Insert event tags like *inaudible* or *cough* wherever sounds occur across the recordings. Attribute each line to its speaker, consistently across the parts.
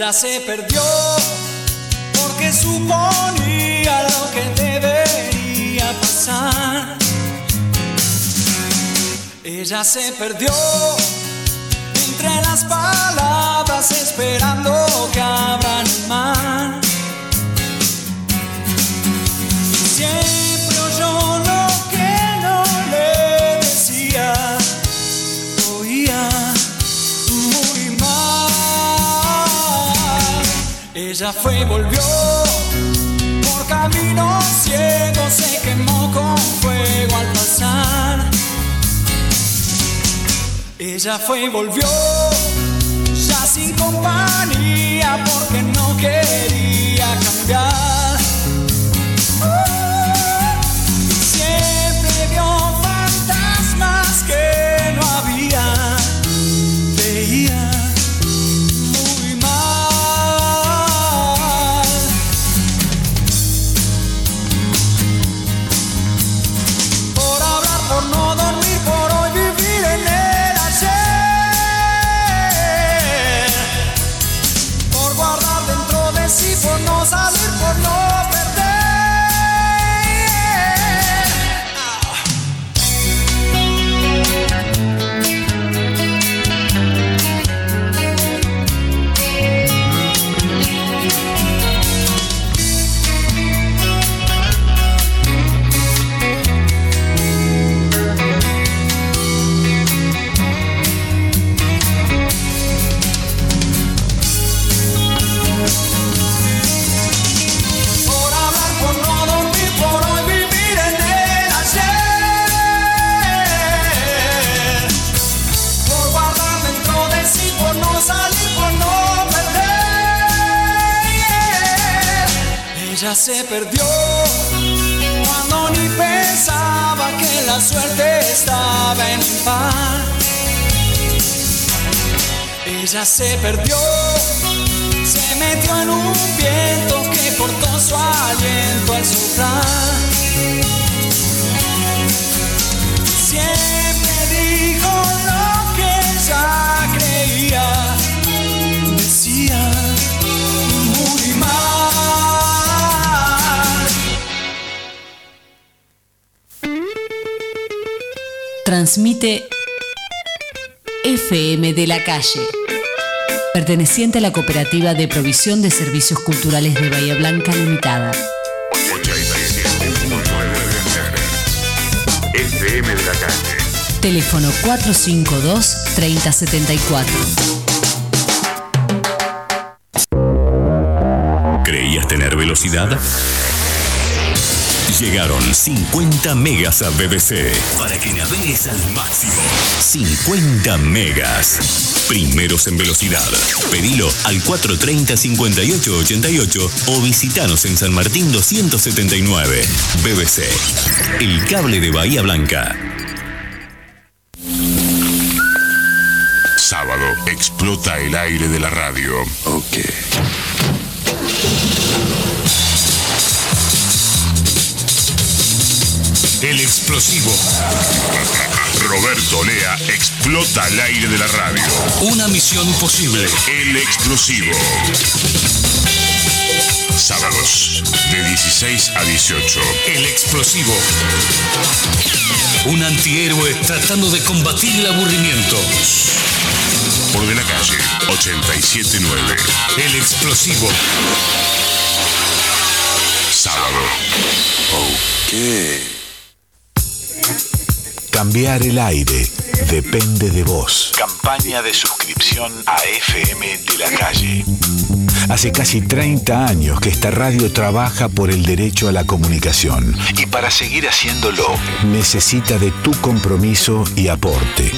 Speaker 1: Ella se perdió porque suponía lo que debería pasar. Ella se perdió entre las palabras esperando que abran el Ella fue y volvió por caminos ciegos, se quemó con fuego al pasar. Ella fue y volvió, ya sin compañía, porque no quería cambiar. Se perdió cuando ni pensaba que la suerte estaba en par. Ella se perdió se metió en un viento que cortó su aliento al soplar. Siempre
Speaker 2: Transmite FM de la calle, perteneciente a la Cooperativa de Provisión de Servicios Culturales de Bahía Blanca Limitada.
Speaker 3: 87.9 FM de la calle.
Speaker 2: Teléfono 452-3074.
Speaker 4: ¿Creías tener velocidad? Llegaron 50 megas a BBC para que navegues al máximo. 50 megas. Primeros en velocidad. Pedilo al 430-5888 o visitanos en San Martín 279. BBC. El cable de Bahía Blanca.
Speaker 3: Sábado, explota el aire de la radio. Ok. El explosivo. Roberto Lea explota el aire de la radio. Una misión imposible. El explosivo. Sábados, de 16 a 18. El explosivo. Un antihéroe tratando de combatir el aburrimiento. Por de la calle, 879. El explosivo. Sábado.
Speaker 5: Ok. Cambiar el aire depende de vos. Campaña de suscripción a FM de la calle. Hace casi 30 años que esta radio trabaja por el derecho a la comunicación y para seguir haciéndolo necesita de tu compromiso y aporte.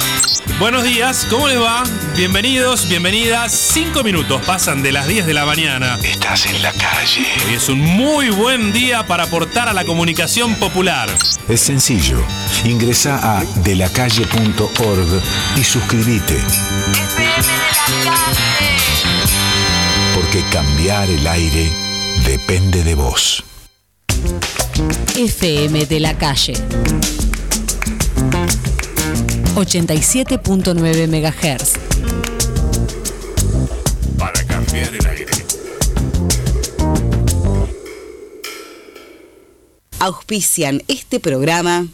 Speaker 6: Buenos días, ¿cómo les va? Bienvenidos, bienvenidas. Cinco minutos pasan de las 10 de la mañana.
Speaker 5: Estás en la calle.
Speaker 6: Hoy es un muy buen día para aportar a la comunicación popular.
Speaker 5: Es sencillo. Ingresa a delacalle.org y suscríbete que cambiar el aire depende de vos.
Speaker 2: FM de la calle. 87.9 MHz.
Speaker 3: Para cambiar el aire.
Speaker 2: Auspician este programa.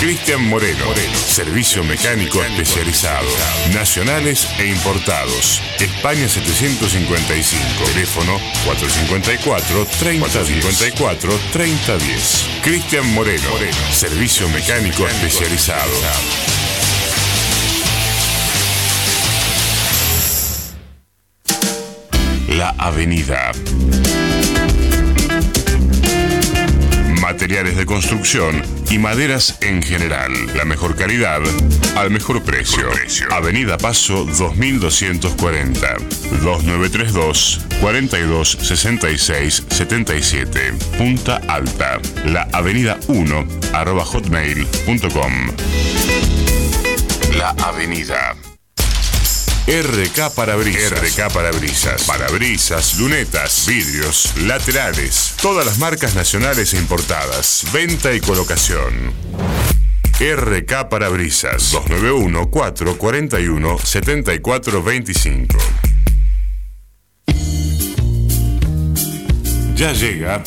Speaker 3: Cristian Moreno. Servicio mecánico especializado. Nacionales e importados. España 755. Teléfono 454 3054 3010. Cristian Moreno. Servicio mecánico especializado. La Avenida. Materiales de construcción y maderas en general. La mejor calidad al mejor precio. Avenida Paso 2240. 2932 42 66 77. Punta Alta. La Avenida 1 arroba hotmail.com. La Avenida. RK Parabrisas. RK Parabrisas. Parabrisas, lunetas, vidrios, laterales. Todas las marcas nacionales e importadas. Venta y colocación. RK Parabrisas 291 441 7425. Ya llega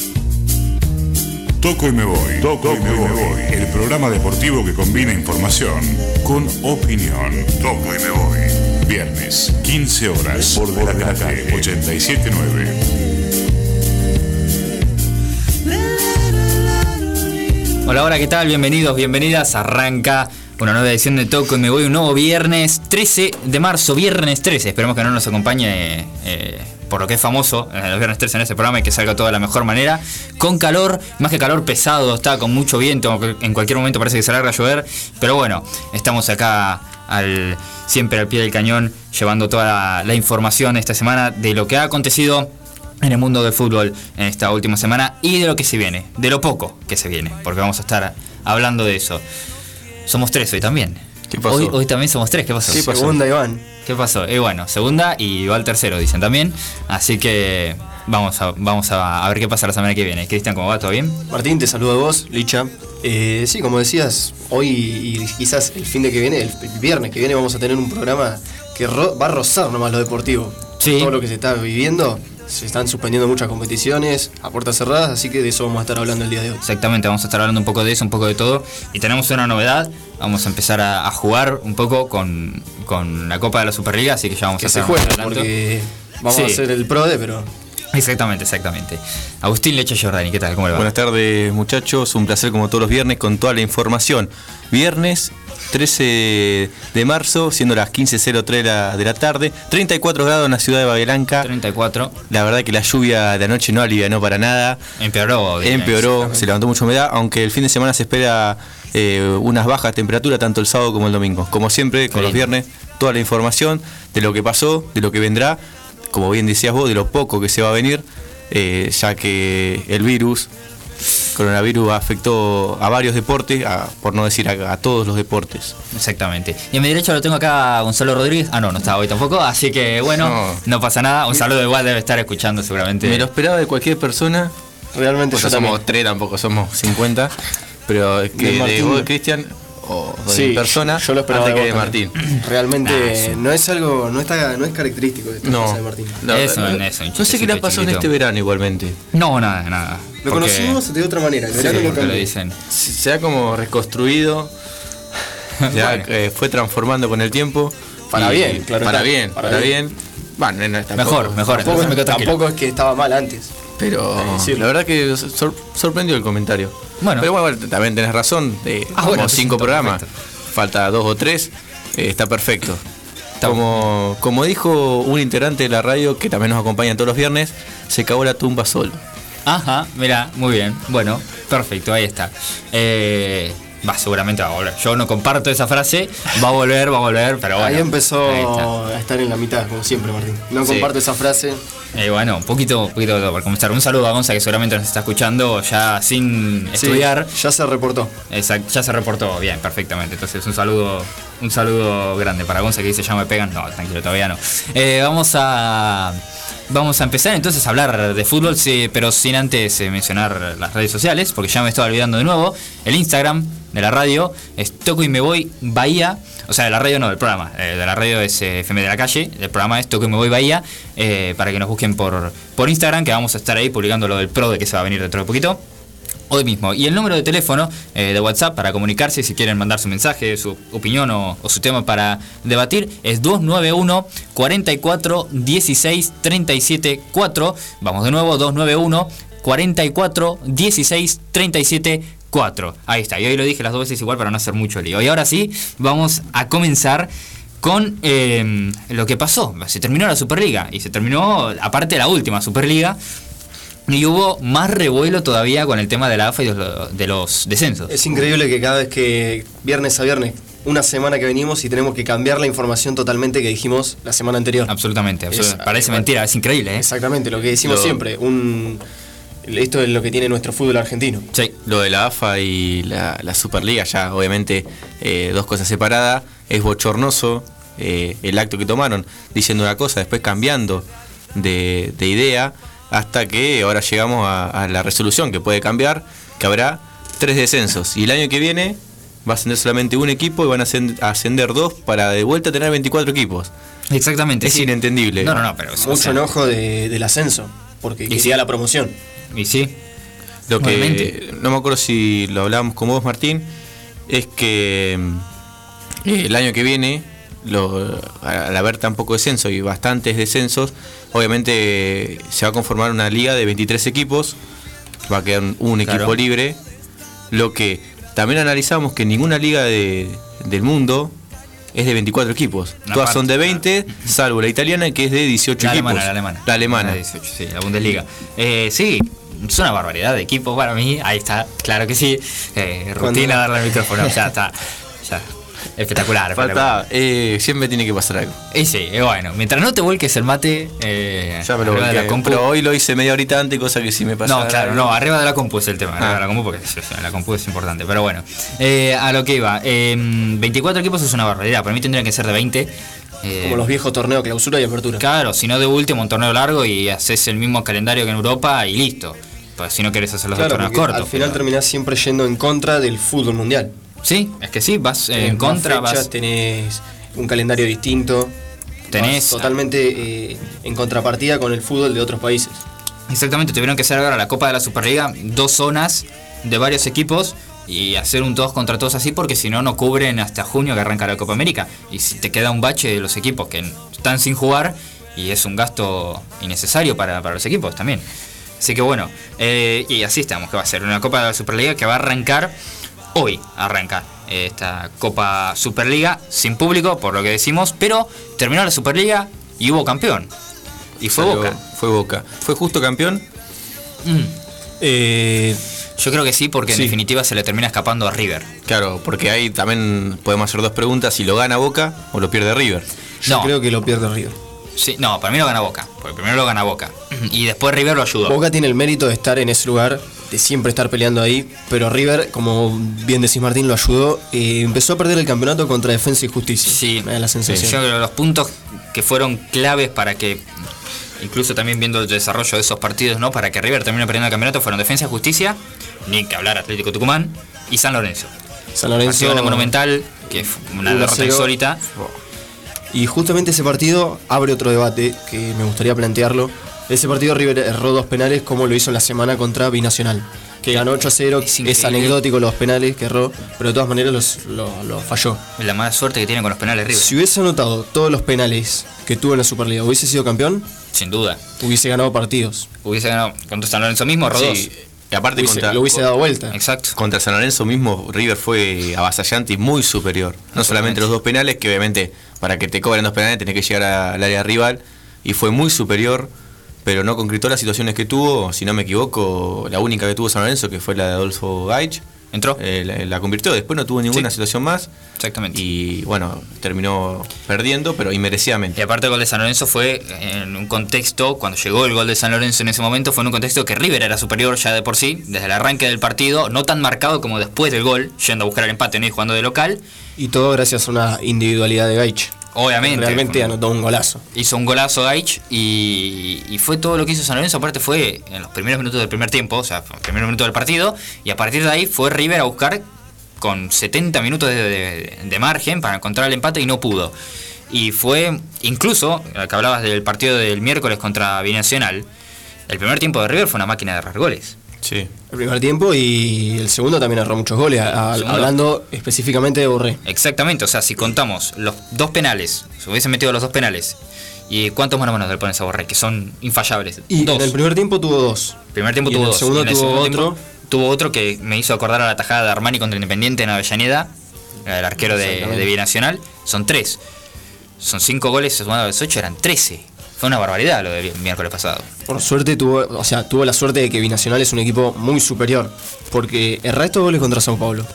Speaker 3: Toco y me voy. Toco, y me voy. El programa deportivo que combina información con opinión. Toco y me voy. Viernes, 15 horas. Por la calle 879.
Speaker 7: Hola, hola, ¿qué tal? Bienvenidos, bienvenidas. Arranca una nueva edición de Toco y me voy un nuevo viernes 13 de marzo, viernes 13. Esperemos que no nos acompañe eh, por lo que es famoso en el viernes 13 en ese programa y que salga todo de la mejor manera. Con calor, más que calor pesado, está con mucho viento, en cualquier momento parece que se larga a llover. Pero bueno, estamos acá siempre al pie del cañón, llevando toda la, información esta semana de lo que ha acontecido en el mundo del fútbol en esta última semana y de lo que se viene, de lo poco que se viene, porque vamos a estar hablando de eso. Somos tres hoy también. Hoy, hoy también somos tres, ¿qué pasó?
Speaker 8: Sí, segunda, Iván.
Speaker 7: ¿Qué pasó? Y bueno, segunda y va al tercero, dicen también. Así que vamos a, vamos a, ver qué pasa la semana que viene. Cristian, ¿cómo va? ¿Todo bien?
Speaker 8: Martín, te saludo a vos, Licha. Eh, sí, como decías, hoy y quizás el fin de que viene, el, viernes que viene, vamos a tener un programa que va a rozar nomás lo deportivo. Todo lo que se está viviendo se están suspendiendo muchas competiciones a puertas cerradas, así que de eso vamos a estar hablando el día de hoy.
Speaker 7: Exactamente, vamos a estar hablando un poco de eso, un poco de todo. Y tenemos una novedad, vamos a empezar a, jugar un poco con, la Copa de la Superliga, así que ya vamos
Speaker 8: a
Speaker 7: hacer
Speaker 8: se juega, porque vamos a hacer el PRODE, pero...
Speaker 7: Exactamente, exactamente. Agustín Leche Giordani, ¿qué tal? ¿Cómo le va?
Speaker 9: Buenas tardes, muchachos. Un placer como todos los viernes con toda la información. Viernes 13 de marzo, siendo las 15.03 de la tarde. 34 grados en la ciudad de Babelanca.
Speaker 7: 34.
Speaker 9: La verdad que la lluvia de anoche no alivianó para nada.
Speaker 7: Empeoró.
Speaker 9: Empeoró, se levantó mucha humedad, aunque el fin de semana se espera eh, unas bajas temperaturas tanto el sábado como el domingo. Como siempre, con los viernes, toda la información de lo que pasó, de lo que vendrá, como bien decías vos, de lo poco que se va a venir, eh, ya que el virus coronavirus afectó a varios deportes, por no decir a, todos los deportes.
Speaker 7: Exactamente. Y en mi derecho lo tengo acá Gonzalo Rodríguez. Ah, no, no está hoy tampoco. Así que bueno, no, pasa nada. Un saludo igual debe estar escuchando seguramente.
Speaker 9: Me lo esperaba de cualquier persona. Realmente yo somos tres, tampoco somos 50. *laughs* Pero que de, Cristian o de persona
Speaker 8: yo lo esperaba
Speaker 9: que de Martín.
Speaker 8: Realmente no es algo, no está, no es característico de, no, de Martín.
Speaker 7: No, eso, eso,
Speaker 9: no sé qué le pasó en este verano igualmente.
Speaker 7: No, nada, nada.
Speaker 8: Lo conocimos de otra manera, el verano lo,
Speaker 9: lo dicen. Se ha como reconstruido, *laughs* ya eh, fue transformando con el tiempo.
Speaker 8: Para bien, claro.
Speaker 9: Para bien, para, bien.
Speaker 7: Bueno, mejor, mejor.
Speaker 8: Tampoco, es que estaba mal antes.
Speaker 9: Pero la verdad que sorprendió el comentario. Bueno. Pero bueno, también tenés razón. de ah, como cinco programas. Falta dos o tres. Eh, está perfecto. Como, como dijo un integrante de la radio que también nos acompaña todos los viernes, se cagó la tumba solo.
Speaker 7: Ajá, mira, muy bien. Bueno, perfecto, ahí está. Eh, va, seguramente va a volver. Yo no comparto esa frase, va a volver, va a volver, pero bueno.
Speaker 8: Ahí empezó a estar en la mitad, como siempre, Martín. No comparto esa frase.
Speaker 7: Eh, bueno, un poquito, un poquito para comenzar. Un saludo a Gonza que seguramente nos está escuchando ya sin estudiar.
Speaker 8: Ya se reportó.
Speaker 7: Exacto, ya se reportó, bien, perfectamente. Entonces un saludo, un saludo grande para Gonza que dice ya me pegan. No, tranquilo, todavía no. Eh, vamos a Vamos a empezar entonces a hablar de fútbol, sí, pero sin antes eh, mencionar las redes sociales, porque ya me estaba olvidando de nuevo. El Instagram de la radio es Toco y Me Voy Bahía. O sea, de la radio no, del programa. Eh, de la radio es eh, FM de la calle. El programa es Toco y Me Voy Bahía. para que nos busquen por, por Instagram, que vamos a estar ahí publicando lo del pro de que se va a venir dentro de poquito. hoy mismo. Y el número de teléfono eh, de WhatsApp para comunicarse si quieren mandar su mensaje, su opinión o, su tema para debatir es 291 44 16 37 4. Vamos de nuevo, 291 44 16 37 4. Ahí está, y hoy lo dije las dos veces igual para no hacer mucho lío. Y ahora sí, vamos a comenzar con eh, lo que pasó. Se terminó la Superliga y se terminó, aparte de la última Superliga, y hubo más revuelo todavía con el tema de la AFA y de los descensos.
Speaker 8: Es increíble que cada vez que viernes a viernes, una semana que venimos y tenemos que cambiar la información totalmente que dijimos la semana anterior.
Speaker 7: Absolutamente, parece mentira, es increíble. ¿eh?
Speaker 8: Exactamente, lo que decimos siempre, un esto es lo que tiene nuestro fútbol argentino.
Speaker 9: Sí, lo de la AFA y la, Superliga, ya obviamente eh, dos cosas separadas. Es bochornoso eh, el acto que tomaron, diciendo una cosa, después cambiando de idea hasta que ahora llegamos a, la resolución que puede cambiar, que habrá tres descensos. Y el año que viene va a ascender solamente un equipo y van a ascender dos para de vuelta tener 24 equipos.
Speaker 7: Exactamente.
Speaker 9: Es inentendible.
Speaker 8: No, no, no, pero mucho enojo del ascenso, porque y la promoción.
Speaker 7: Y sí.
Speaker 9: Lo que no me acuerdo si lo hablábamos con vos, Martín, es que eh, el año que viene, al haber tan poco descenso y bastantes descensos, Obviamente se va a conformar una liga de 23 equipos, va a quedar un equipo libre, lo que también analizamos que ninguna liga del mundo es de 24 equipos. Todas son de 20, salvo la italiana que es de 18
Speaker 7: la
Speaker 9: equipos.
Speaker 7: Alemana, la alemana.
Speaker 9: La alemana.
Speaker 7: sí, la Bundesliga. Eh, sí, es una barbaridad de equipos para mí. Ahí está, claro que sí. Eh, rutina darle el micrófono. Ya está. Ya. Espectacular.
Speaker 9: Falta, eh, siempre tiene que pasar algo.
Speaker 7: Y sí, bueno, mientras no te vuelques el mate, eh,
Speaker 9: ya me lo de la compu, pero hoy lo hice media horita antes, cosa que sí me pasa.
Speaker 7: No, claro, no, arriba de la compu es el tema, arriba de la compu porque la compu es importante, pero bueno. Eh, a lo que iba, 24 equipos es una barbaridad, para mí tendrían que ser de 20.
Speaker 8: Como los viejos torneos clausura y apertura.
Speaker 7: Claro, si no de último un torneo largo y haces el mismo calendario que en Europa y listo. Pues si no querés hacer los torneos cortos.
Speaker 8: Al final terminás siempre yendo en contra del fútbol mundial.
Speaker 7: Sí, es que sí, vas en contra, vas...
Speaker 8: Tenés un calendario distinto. Tenés... totalmente eh, en contrapartida con el fútbol de otros países.
Speaker 7: Exactamente, tuvieron que hacer ahora la Copa de la Superliga, dos zonas de varios equipos y hacer un todos contra todos así porque si no no cubren hasta junio que arranca la Copa América y si te queda un bache de los equipos que están sin jugar y es un gasto innecesario para, los equipos también. Así que bueno, eh, y así estamos, que va a ser una Copa de la Superliga que va a arrancar hoy arranca esta Copa Superliga sin público, por lo que decimos, pero terminó la Superliga y hubo campeón. Y fue Boca.
Speaker 9: Fue Boca. ¿Fue justo campeón?
Speaker 7: Mm. Eh, yo creo que sí, porque en definitiva se le termina escapando a River.
Speaker 9: Claro, porque ahí también podemos hacer dos preguntas: si lo gana Boca o lo pierde River.
Speaker 8: Yo creo que lo pierde River.
Speaker 7: Sí, no, para mí lo gana Boca. Porque primero lo gana Boca. *clears throat* Y después River lo ayudó.
Speaker 8: Boca tiene el mérito de estar en ese lugar de siempre estar peleando ahí, pero River, como bien decís Martín, lo ayudó. y empezó a perder el campeonato contra Defensa y Justicia.
Speaker 7: Sí, me da la sensación. Yo creo que los puntos que fueron claves para que, incluso también viendo el desarrollo de esos partidos, ¿no? Para que River termine perdiendo el campeonato fueron Defensa y Justicia, ni que hablar Atlético Tucumán y San Lorenzo.
Speaker 8: San Lorenzo. Partido
Speaker 7: Monumental, que fue una derrota insólita.
Speaker 8: Y justamente ese partido abre otro debate que me gustaría plantearlo ese partido River erró dos penales como lo hizo en la semana contra Binacional, que ganó 8 a 0. Es, anecdótico los penales que erró, pero de todas maneras los, lo, falló.
Speaker 7: La mala suerte que tiene con los penales River.
Speaker 8: Si hubiese anotado todos los penales que tuvo en la Superliga, ¿hubiese sido campeón?
Speaker 7: Sin duda.
Speaker 8: Hubiese ganado partidos.
Speaker 7: Hubiese ganado contra San Lorenzo mismo, erró sí.
Speaker 9: Y aparte
Speaker 8: lo hubiese dado vuelta.
Speaker 7: Exacto.
Speaker 9: Contra San Lorenzo mismo, River fue avasallante y muy superior. No solamente los dos penales, que obviamente para que te cobren dos penales tenés que llegar al área rival. Y fue muy superior pero no concretó las situaciones que tuvo, si no me equivoco, la única que tuvo San Lorenzo, que fue la de Adolfo Gaich.
Speaker 7: Entró.
Speaker 9: Eh, la, convirtió, después no tuvo ninguna situación más.
Speaker 7: Exactamente.
Speaker 9: Y bueno, terminó perdiendo, pero inmerecidamente.
Speaker 7: Y aparte el gol de San Lorenzo fue en un contexto, cuando llegó el gol de San Lorenzo en ese momento, fue en un contexto que River era superior ya de por sí, desde el arranque del partido, no tan marcado como después del gol, yendo a buscar el empate ¿no? y jugando de local.
Speaker 8: Y todo gracias a una individualidad de Gaich.
Speaker 7: Obviamente.
Speaker 8: Realmente anotó un golazo.
Speaker 7: Hizo un golazo Gaich y, fue todo lo que hizo San Lorenzo. Aparte fue en los primeros minutos del primer tiempo, o sea, en los primeros minutos del partido. Y a partir de ahí fue River a buscar con 70 minutos de, margen para encontrar el empate y no pudo. Y fue, incluso, que hablabas del partido del miércoles contra Binacional, el primer tiempo de River fue una máquina de errar goles.
Speaker 8: Sí. El primer tiempo y el segundo también erró muchos goles, hablando específicamente de Borré.
Speaker 7: Exactamente, o sea, si contamos los dos penales, se hubiesen metido los dos penales, ¿y cuántos manos a manos le pones a Borré? Que son infallables.
Speaker 8: Y en el primer tiempo tuvo dos.
Speaker 7: El primer tiempo tuvo
Speaker 8: en
Speaker 7: el
Speaker 8: dos. Segundo tuvo otro.
Speaker 7: tuvo otro que me hizo acordar a la tajada de Armani contra Independiente en Avellaneda, el arquero de, de Binacional. Son tres. Son cinco goles sumados a los ocho, eran trece. Fue una barbaridad lo del miércoles pasado.
Speaker 8: Por suerte tuvo, o sea, tuvo la suerte de que Binacional es un equipo muy superior. Porque el resto de goles contra Sao Paulo.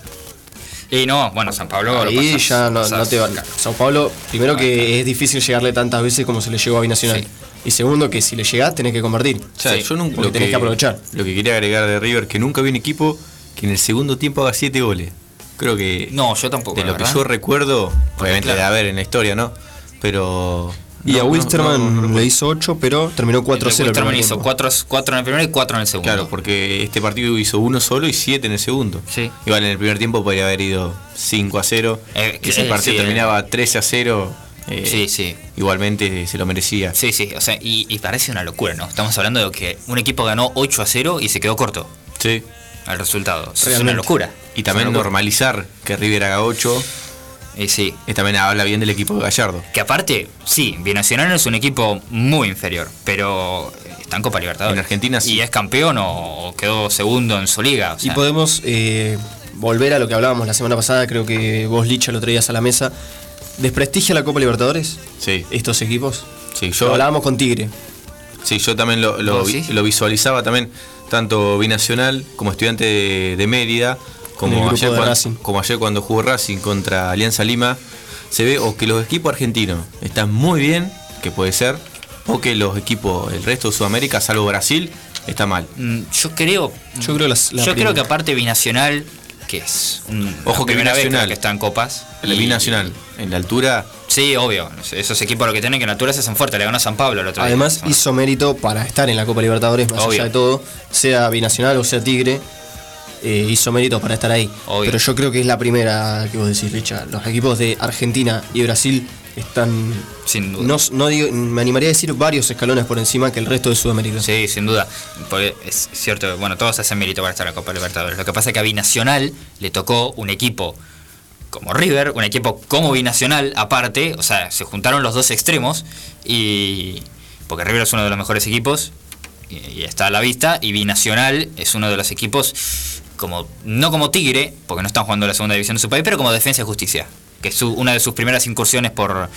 Speaker 7: Y no, bueno, San Pablo.
Speaker 8: Ahí ya no, te va. Sao Paulo, primero que es difícil llegarle tantas veces como se le llegó a Binacional. Y segundo, que si le llegás tenés que convertir.
Speaker 9: O sea, yo nunca, lo tenés que, aprovechar. Lo que quería agregar de River, que nunca vi un equipo que en el segundo tiempo haga siete goles. Creo que.
Speaker 7: No, yo tampoco.
Speaker 9: De lo que yo recuerdo, obviamente de haber en la historia, ¿no? Pero
Speaker 8: y a Wilsterman le hizo 8, pero terminó 4-0.
Speaker 7: Wilsterman hizo 4, en el primero y 4 en el segundo.
Speaker 9: Claro, porque este partido hizo uno solo y 7 en el segundo.
Speaker 7: Sí.
Speaker 9: Igual en el primer tiempo podría haber ido 5 a 0. Eh, ese eh, partido terminaba 13 a 0.
Speaker 7: Eh, sí, sí.
Speaker 9: Igualmente se lo merecía.
Speaker 7: Sí, sí. O sea, y, parece una locura, ¿no? Estamos hablando de que un equipo ganó 8 a 0 y se quedó corto.
Speaker 9: Sí.
Speaker 7: Al resultado. Es una locura.
Speaker 9: Y también normalizar que River haga 8
Speaker 7: y sí.
Speaker 9: Y también habla bien del equipo de Gallardo.
Speaker 7: Que aparte, sí, Binacional es un equipo muy inferior, pero está en Copa Libertadores.
Speaker 9: En Argentina sí.
Speaker 7: Y es campeón o quedó segundo en su liga.
Speaker 8: y podemos eh, volver a lo que hablábamos la semana pasada, creo que vos, Licha, lo traías a la mesa. ¿Desprestigia la Copa Libertadores?
Speaker 9: Sí.
Speaker 8: ¿Estos equipos?
Speaker 9: Sí, yo.
Speaker 8: hablábamos con Tigre.
Speaker 9: Sí, yo también lo, lo, visualizaba también, tanto Binacional como estudiante de, de Mérida como ayer, cuando, como ayer cuando jugó Racing contra Alianza Lima, se ve o que los equipos argentinos están muy bien, que puede ser, o que los equipos, el resto de Sudamérica, salvo Brasil, está mal.
Speaker 7: Mm, yo creo, yo creo, yo creo que aparte binacional, que es un,
Speaker 9: ojo que binacional
Speaker 7: que está en copas,
Speaker 9: el binacional en la altura.
Speaker 7: Sí, obvio. Esos equipos lo que tienen que en la altura se hacen fuertes. Le ganó a San Pablo el otro
Speaker 8: Además, hizo mérito para estar en la Copa Libertadores, más allá de todo, sea binacional o sea Tigre eh, hizo mérito para estar ahí. Pero yo creo que es la primera que vos decís, Richa. Los equipos de Argentina y Brasil están.
Speaker 7: Sin duda.
Speaker 8: No, digo, me animaría a decir varios escalones por encima que el resto de Sudamérica.
Speaker 7: Sí, sin duda. Porque es cierto, bueno, todos hacen mérito para estar en la Copa Libertadores. Lo que pasa es que a Binacional le tocó un equipo como River, un equipo como Binacional aparte, o sea, se juntaron los dos extremos y. Porque River es uno de los mejores equipos y está a la vista, y Binacional es uno de los equipos como no como Tigre, porque no están jugando la segunda división de su país, pero como Defensa y Justicia, que es una de sus primeras incursiones por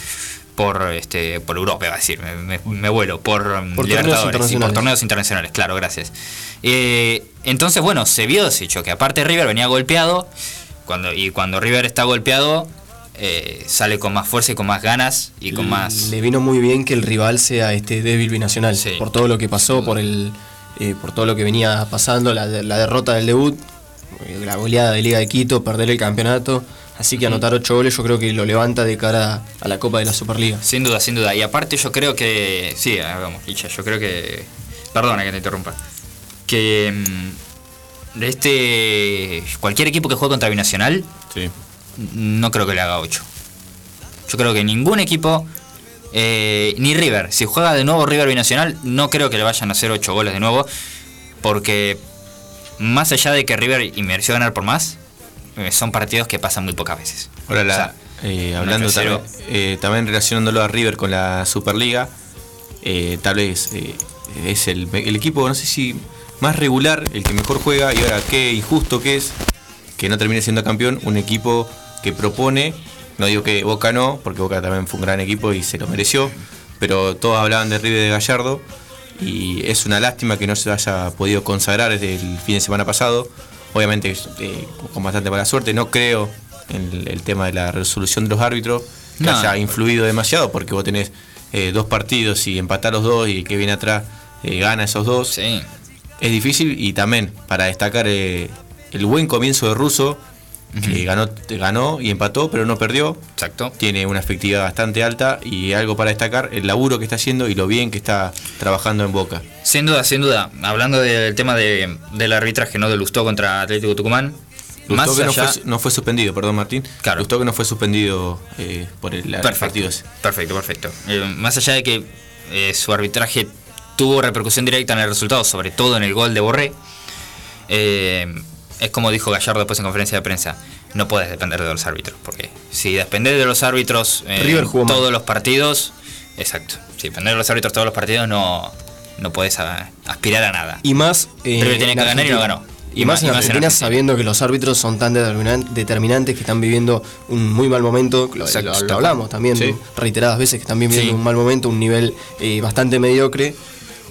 Speaker 7: por este por Europa, va a decir, me, vuelo, por,
Speaker 8: Libertadores
Speaker 7: y por torneos internacionales, claro, gracias. Eh, entonces, bueno, se vio ese hecho, que aparte River venía golpeado, cuando, y cuando River está golpeado, eh, sale con más fuerza y con más ganas y con más...
Speaker 8: Le vino muy bien que el rival sea este débil binacional, por todo lo que pasó, por el eh, por todo lo que venía pasando, la, derrota del debut, eh, la goleada de Liga de Quito, perder el campeonato. Así que anotar ocho goles yo creo que lo levanta de cara a la Copa de la Superliga.
Speaker 7: Sin duda, sin duda. Y aparte yo creo que... Sí, vamos, Licha, yo creo que... Perdona que te interrumpa. Que mm, de este... Cualquier equipo que juegue contra Binacional,
Speaker 9: sí.
Speaker 7: no creo que le haga ocho. Yo creo que ningún equipo eh, ni River. Si juega de nuevo River Binacional, no creo que le vayan a hacer 8 goles de nuevo. Porque más allá de que River y mereció ganar por más, eh, son partidos que pasan muy pocas veces.
Speaker 9: Ahora, eh, hablando también, también, relacionándolo a River con la Superliga, tal vez es el, el, equipo, no sé si más regular, el que mejor juega, y ahora qué injusto que es que no termine siendo campeón, un equipo que propone no digo que Boca no, porque Boca también fue un gran equipo y se lo mereció, pero todos hablaban de River de Gallardo y es una lástima que no se haya podido consagrar desde el fin de semana pasado. Obviamente eh, con bastante mala suerte, no creo en el, tema de la resolución de los árbitros que haya influido demasiado, porque vos tenés eh, dos partidos y empatar los dos y que viene atrás eh, gana esos dos. Es difícil y también para destacar el buen comienzo de Russo que ganó, ganó y empató, pero no perdió.
Speaker 7: Exacto.
Speaker 9: Tiene una efectividad bastante alta y algo para destacar, el laburo que está haciendo y lo bien que está trabajando en Boca.
Speaker 7: Sin duda, sin duda. Hablando del tema de, del arbitraje no de Lustó contra Atlético Tucumán.
Speaker 9: Más que no, fue, suspendido, perdón Martín.
Speaker 7: Claro.
Speaker 9: Lustó que no fue suspendido eh, por el
Speaker 7: partido Perfecto, perfecto. Eh, más allá de que eh, su arbitraje tuvo repercusión directa en el resultado, sobre todo en el gol de Borré. Eh, es como dijo Gallardo después en conferencia de prensa, no puedes depender de los árbitros, porque si depender de los árbitros en todos los partidos, exacto, si depender de los árbitros todos los partidos no, no puedes aspirar a nada.
Speaker 8: Y más...
Speaker 7: Eh, River tiene que ganar y no ganó.
Speaker 8: Y, más en Argentina, sabiendo que los árbitros son tan determinantes que están viviendo un muy mal momento, lo, hablamos también reiteradas veces, que están viviendo un mal momento, un nivel eh, bastante mediocre.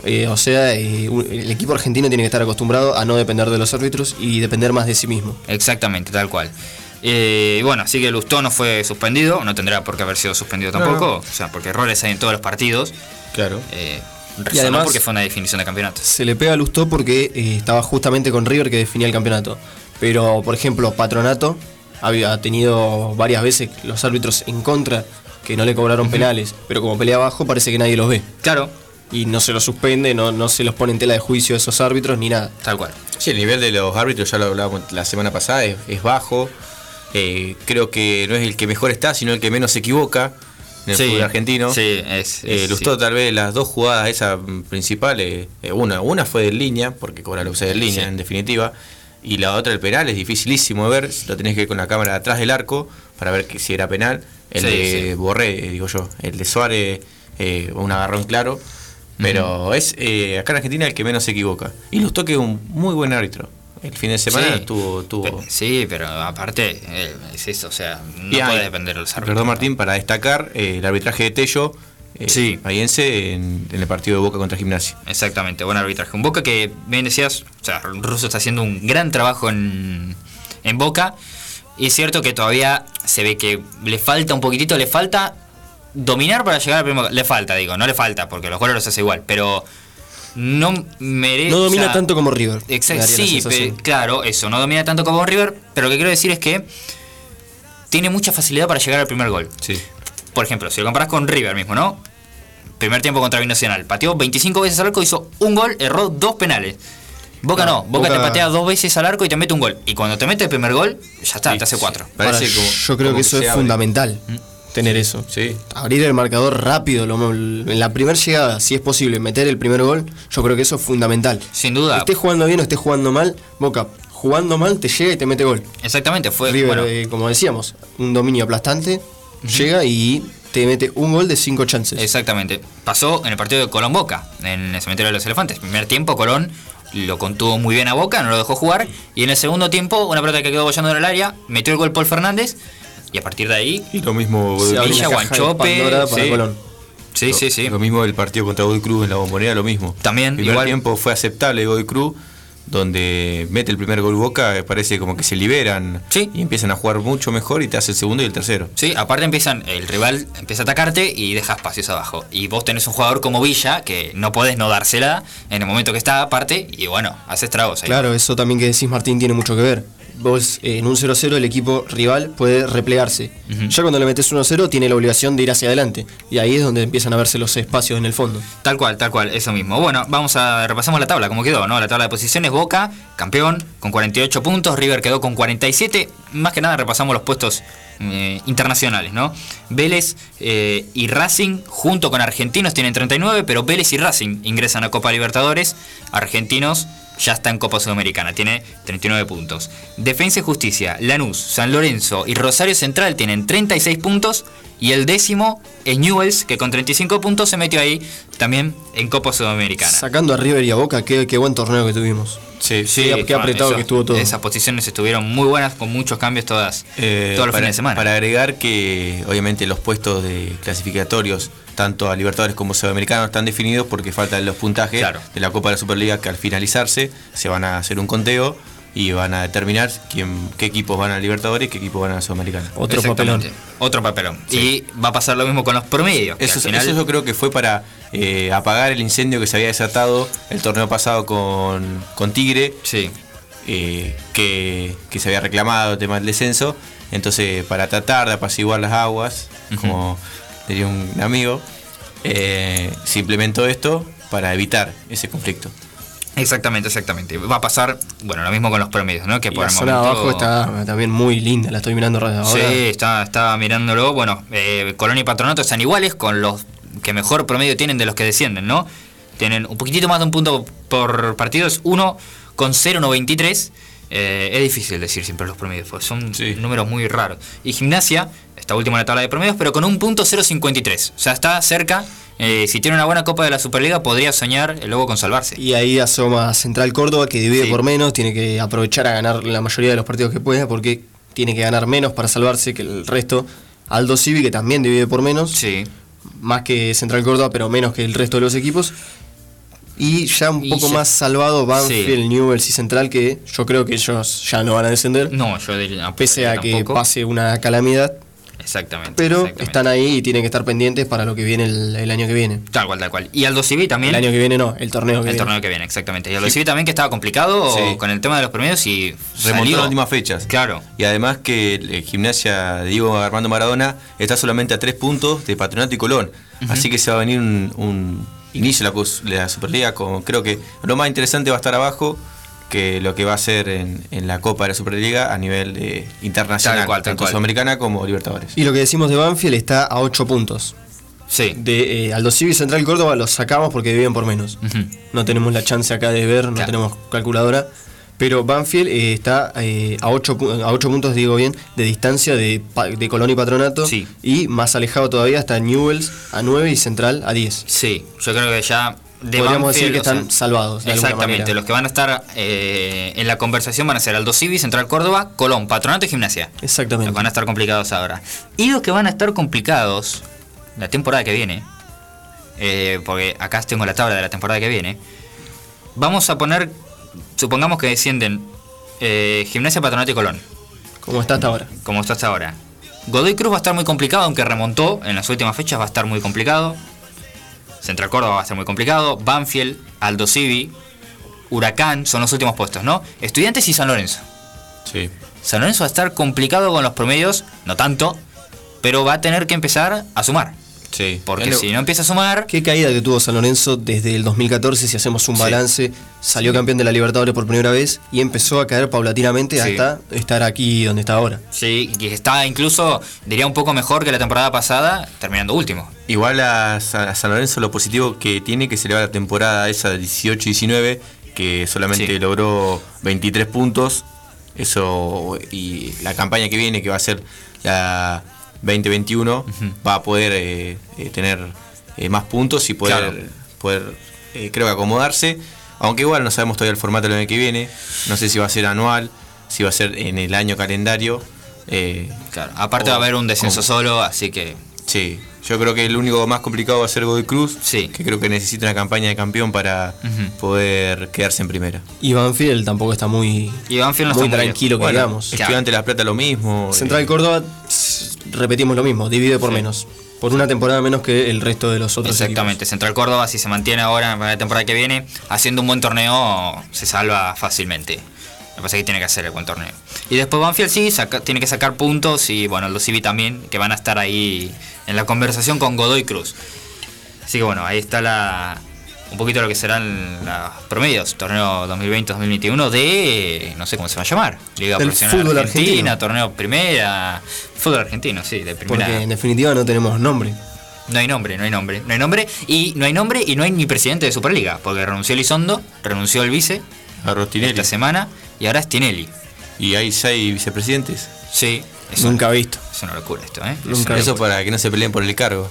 Speaker 8: Eh, o sea, eh, el equipo argentino tiene que estar acostumbrado a no depender de los árbitros y depender más de sí mismo.
Speaker 7: Exactamente, tal cual. bueno, así que Lustó no fue suspendido, no tendrá por qué haber sido suspendido tampoco, o sea, porque errores hay en todos los partidos.
Speaker 8: Claro
Speaker 7: y además porque fue una definición de campeonato.
Speaker 8: Se le pega a Lustó porque eh, estaba justamente con River que definía el campeonato. Pero, por ejemplo, Patronato había tenido varias veces los árbitros en contra que no le cobraron penales, pero como pelea abajo parece que nadie los ve.
Speaker 7: Claro.
Speaker 8: Y no se los suspende, no, no se los pone en tela de juicio a esos árbitros ni nada.
Speaker 7: Tal cual.
Speaker 9: Sí, el nivel de los árbitros, ya lo hablábamos la semana pasada, es, bajo. Eh, creo que no es el que mejor está, sino el que menos se equivoca en el fútbol argentino.
Speaker 7: Sí, es.
Speaker 9: Eh, tal vez las dos jugadas esas principales, eh, una, una fue de línea, porque cobra sea de línea en definitiva, y la otra el penal, es dificilísimo de ver, lo tenés que ver con la cámara atrás del arco para ver que si era penal. El de Borré, digo yo, el de Suárez, eh, un agarrón claro. Pero es eh, acá en Argentina el que menos se equivoca. Y Lustó que es un muy buen árbitro. El fin de semana tuvo, tuvo.
Speaker 7: sí, pero aparte eh, es eso, o sea, no puede depender de los árbitros.
Speaker 9: Perdón, Martín, para destacar eh, el arbitraje de Tello. Eh, sí. en, en, el partido de Boca contra Gimnasia.
Speaker 7: Exactamente, buen arbitraje. Un Boca que, bien decías, o sea, Russo está haciendo un gran trabajo en, en Boca. Y es cierto que todavía se ve que le falta un poquitito, le falta dominar para llegar al primer. Le falta, digo, no le falta, porque los goles los hace igual, pero no merece.
Speaker 8: No domina tanto como River.
Speaker 7: Exacto, sí, claro, eso, no domina tanto como River, pero lo que quiero decir es que tiene mucha facilidad para llegar al primer gol.
Speaker 9: Sí.
Speaker 7: Por ejemplo, si lo comparas con River mismo, ¿no? Primer tiempo contra Binacional, pateó 25 veces al arco, hizo un gol, erró dos penales. Boca no, Boca, te patea dos veces al arco y te mete un gol. Y cuando te mete el primer gol, ya está, te hace cuatro.
Speaker 8: yo creo que eso es fundamental. ¿Mm? Tener eso.
Speaker 9: Sí.
Speaker 8: Abrir el marcador rápido, en la primera llegada, si es posible, meter el primer gol, yo creo que eso es fundamental.
Speaker 7: Sin duda.
Speaker 8: Estés jugando bien o estés jugando mal, Boca jugando mal te llega y te mete gol.
Speaker 7: Exactamente, fue.
Speaker 8: River, eh, como decíamos, un dominio aplastante, llega y te mete un gol de cinco chances.
Speaker 7: Exactamente. Pasó en el partido de Colón Boca, en el cementerio de los elefantes. Primer tiempo, Colón lo contuvo muy bien a Boca, no lo dejó jugar. Y en el segundo tiempo, una pelota que quedó bollando en el área, metió el gol Paul Fernández y a partir de ahí.
Speaker 9: Y lo mismo.
Speaker 7: Villa, Guanchope.
Speaker 9: Sí, sí, sí, Lo mismo el partido contra Godoy Cruz en la bombonera, lo mismo.
Speaker 7: También,
Speaker 9: el primer tiempo fue aceptable Godoy Cruz, donde mete el primer gol Boca, parece como que se liberan
Speaker 7: sí.
Speaker 9: y empiezan a jugar mucho mejor y te hace el segundo y el tercero.
Speaker 7: Sí, aparte empiezan, el rival empieza a atacarte y deja espacios abajo. Y vos tenés un jugador como Villa que no podés no dársela en el momento que está aparte y bueno, haces tragos ahí.
Speaker 8: Claro, eso también que decís Martín tiene mucho que ver vos eh, en un 0-0 el equipo rival puede replegarse. Ya cuando le metes 1-0 tiene la obligación de ir hacia adelante. Y ahí es donde empiezan a verse los espacios en el fondo.
Speaker 7: Tal cual, tal cual, eso mismo. Bueno, vamos a repasamos la tabla, como quedó, ¿no? La tabla de posiciones, Boca, campeón, con 48 puntos, River quedó con 47. Más que nada repasamos los puestos eh, internacionales, ¿no? Vélez eh, y Racing, junto con Argentinos, tienen 39, pero Vélez y Racing ingresan a Copa Libertadores. Argentinos ya está en Copa Sudamericana, tiene 39 puntos. Defensa y Justicia, Lanús, San Lorenzo y Rosario Central tienen 36 puntos. Y el décimo es Newells, que con 35 puntos se metió ahí también en Copa Sudamericana.
Speaker 8: Sacando a River y a Boca, qué, buen torneo que tuvimos.
Speaker 7: Sí, sí, qué, apretado que estuvo todo. Esas posiciones estuvieron muy buenas, con muchos cambios todas,
Speaker 9: eh,
Speaker 7: todos los
Speaker 9: fines
Speaker 7: de semana.
Speaker 9: Para agregar que, obviamente, los puestos de clasificatorios tanto a Libertadores como Sudamericanos están definidos porque faltan los puntajes de la Copa de la Superliga que al finalizarse se van a hacer un conteo y van a determinar quién, qué equipos van a Libertadores y qué equipos van a Sudamericana.
Speaker 7: Otro papelón. Otro papelón. Y va a pasar lo mismo con los promedios.
Speaker 9: Eso, yo creo que fue para eh, apagar el incendio que se había desatado el torneo pasado con, con Tigre.
Speaker 7: Sí.
Speaker 9: Eh, que, se había reclamado el tema del descenso. Entonces, para tratar de apaciguar las aguas, como diría un amigo, eh, se implementó esto para evitar ese conflicto.
Speaker 7: Exactamente, exactamente. Va a pasar, bueno, lo mismo con los promedios, ¿no?
Speaker 8: Que por la el momento... abajo está también muy linda, la estoy mirando ahora.
Speaker 7: Sí, está, está mirándolo. Bueno, eh, Colonia y Patronato están iguales con los que mejor promedio tienen de los que descienden, ¿no? Tienen un poquitito más de un punto por partido, es uno con 0,93. Eh, es difícil decir siempre los promedios, pues son números muy raros. Y Gimnasia está último en la tabla de promedios, pero con un punto 0,53. O sea, está cerca. Eh, si tiene una buena Copa de la Superliga, podría soñar Lobo con salvarse.
Speaker 8: Y ahí asoma Central Córdoba, que divide por menos, tiene que aprovechar a ganar la mayoría de los partidos que pueda, porque tiene que ganar menos para salvarse que el resto. Aldo Civi, que también divide por menos.
Speaker 7: Sí.
Speaker 8: Más que Central Córdoba, pero menos que el resto de los equipos. Y ya un poco más salvado Banfield, Newells y Central, que yo creo que ellos ya no van a descender.
Speaker 7: No, yo diría.
Speaker 8: Pese a que pase una calamidad.
Speaker 7: Exactamente.
Speaker 8: Pero están ahí y tienen que estar pendientes para lo que viene el, año que viene.
Speaker 7: Tal cual, tal cual. Y Aldo Civi también.
Speaker 8: El año que viene no, el torneo que
Speaker 7: el
Speaker 8: viene.
Speaker 7: torneo que viene, exactamente. Y Aldo Civi también que estaba complicado con el tema de los premios y.
Speaker 9: Remontó las últimas fechas.
Speaker 7: Claro.
Speaker 9: Y además que el Gimnasia Diego Armando Maradona está solamente a tres puntos de Patronato y Colón. Así que se va a venir un inicio de la, Superliga, con, creo que lo más interesante va a estar abajo que lo que va a ser en, la Copa de la Superliga a nivel internacional, tanto Sudamericana como Libertadores.
Speaker 8: Y lo que decimos de Banfield está a 8 puntos.
Speaker 7: Sí.
Speaker 8: De eh, Aldo Civi Central Córdoba los sacamos porque viven por menos. No tenemos la chance acá de ver, no tenemos calculadora. Pero Banfield eh, está eh, a 8 a ocho puntos, digo bien, de distancia de, de Colón y Patronato. Y más alejado todavía está Newells a 9 y Central a 10.
Speaker 7: Sí, yo creo que ya...
Speaker 8: Podríamos decir que están salvados.
Speaker 7: De exactamente, los que van a estar eh, en la conversación van a ser Aldo Civi, Central Córdoba, Colón, Patronato y Gimnasia.
Speaker 8: Exactamente.
Speaker 7: Los que van a estar complicados ahora. Y los que van a estar complicados la temporada que viene, porque acá tengo la tabla de la temporada que viene, vamos a poner supongamos que descienden eh, Gimnasia Patronato y Colón.
Speaker 8: Como está hasta ahora.
Speaker 7: Como está hasta ahora. Godoy Cruz va a estar muy complicado, aunque remontó en las últimas fechas, va a estar muy complicado. Central Córdoba va a estar muy complicado. Banfield, Aldo Civi, Huracán son los últimos puestos, ¿no? Estudiantes y San Lorenzo.
Speaker 9: Sí.
Speaker 7: San Lorenzo va a estar complicado con los promedios, no tanto, pero va a tener que empezar a sumar.
Speaker 9: Sí.
Speaker 7: Porque si no empieza a sumar.
Speaker 8: Qué caída que tuvo San Lorenzo desde el 2014, si hacemos un balance. Salió campeón de la Libertadores por primera vez y empezó a caer paulatinamente hasta estar aquí donde está ahora.
Speaker 7: Sí, y está incluso, diría un poco mejor que la temporada pasada, terminando último.
Speaker 9: Igual a, San Lorenzo lo positivo que tiene que se le va la temporada esa de 18-19, que solamente logró 23 puntos. Eso y la campaña que viene, que va a ser la 2021 va a poder eh, eh, tener eh, más puntos y poder, poder creo que acomodarse. Aunque igual no sabemos todavía el formato del año que viene. No sé si va a ser anual, si va a ser en el año calendario.
Speaker 7: claro, aparte va a haber un descenso solo, así que.
Speaker 9: Sí, yo creo que el único más complicado va a ser Godoy Cruz,
Speaker 7: sí.
Speaker 9: que creo que necesita una campaña de campeón para poder quedarse en primera.
Speaker 8: Y Banfield tampoco está muy,
Speaker 7: no
Speaker 8: muy tranquilo, que digamos.
Speaker 9: Estudiante de La Plata lo mismo.
Speaker 8: Central Córdoba repetimos lo mismo, divide por menos. Por una temporada menos que el resto de los otros
Speaker 7: Exactamente, Central Córdoba, si se mantiene ahora en la temporada que viene, haciendo un buen torneo, se salva fácilmente. Lo que pasa es que tiene que hacer el buen torneo. Y después Banfield sí, tiene que sacar puntos y bueno, los Civi también, que van a estar ahí en la conversación con Godoy Cruz. Así que bueno, ahí está la, un poquito lo que serán los promedios, torneo 2020-2021 de, no sé cómo se va a llamar, Liga Profesional
Speaker 8: fútbol
Speaker 7: Argentina,
Speaker 8: argentino.
Speaker 7: torneo primera, fútbol argentino, sí, de primera.
Speaker 8: Porque en definitiva no tenemos nombre.
Speaker 7: No hay nombre, no hay nombre, no hay nombre, y no hay nombre y no hay ni presidente de Superliga, porque renunció Elizondo, renunció el vice esta semana, y ahora es Tinelli.
Speaker 9: ¿Y hay seis vicepresidentes?
Speaker 7: Sí.
Speaker 8: Nunca visto.
Speaker 7: Es una locura esto, ¿eh?
Speaker 9: Nunca Eso para que no se peleen por el cargo.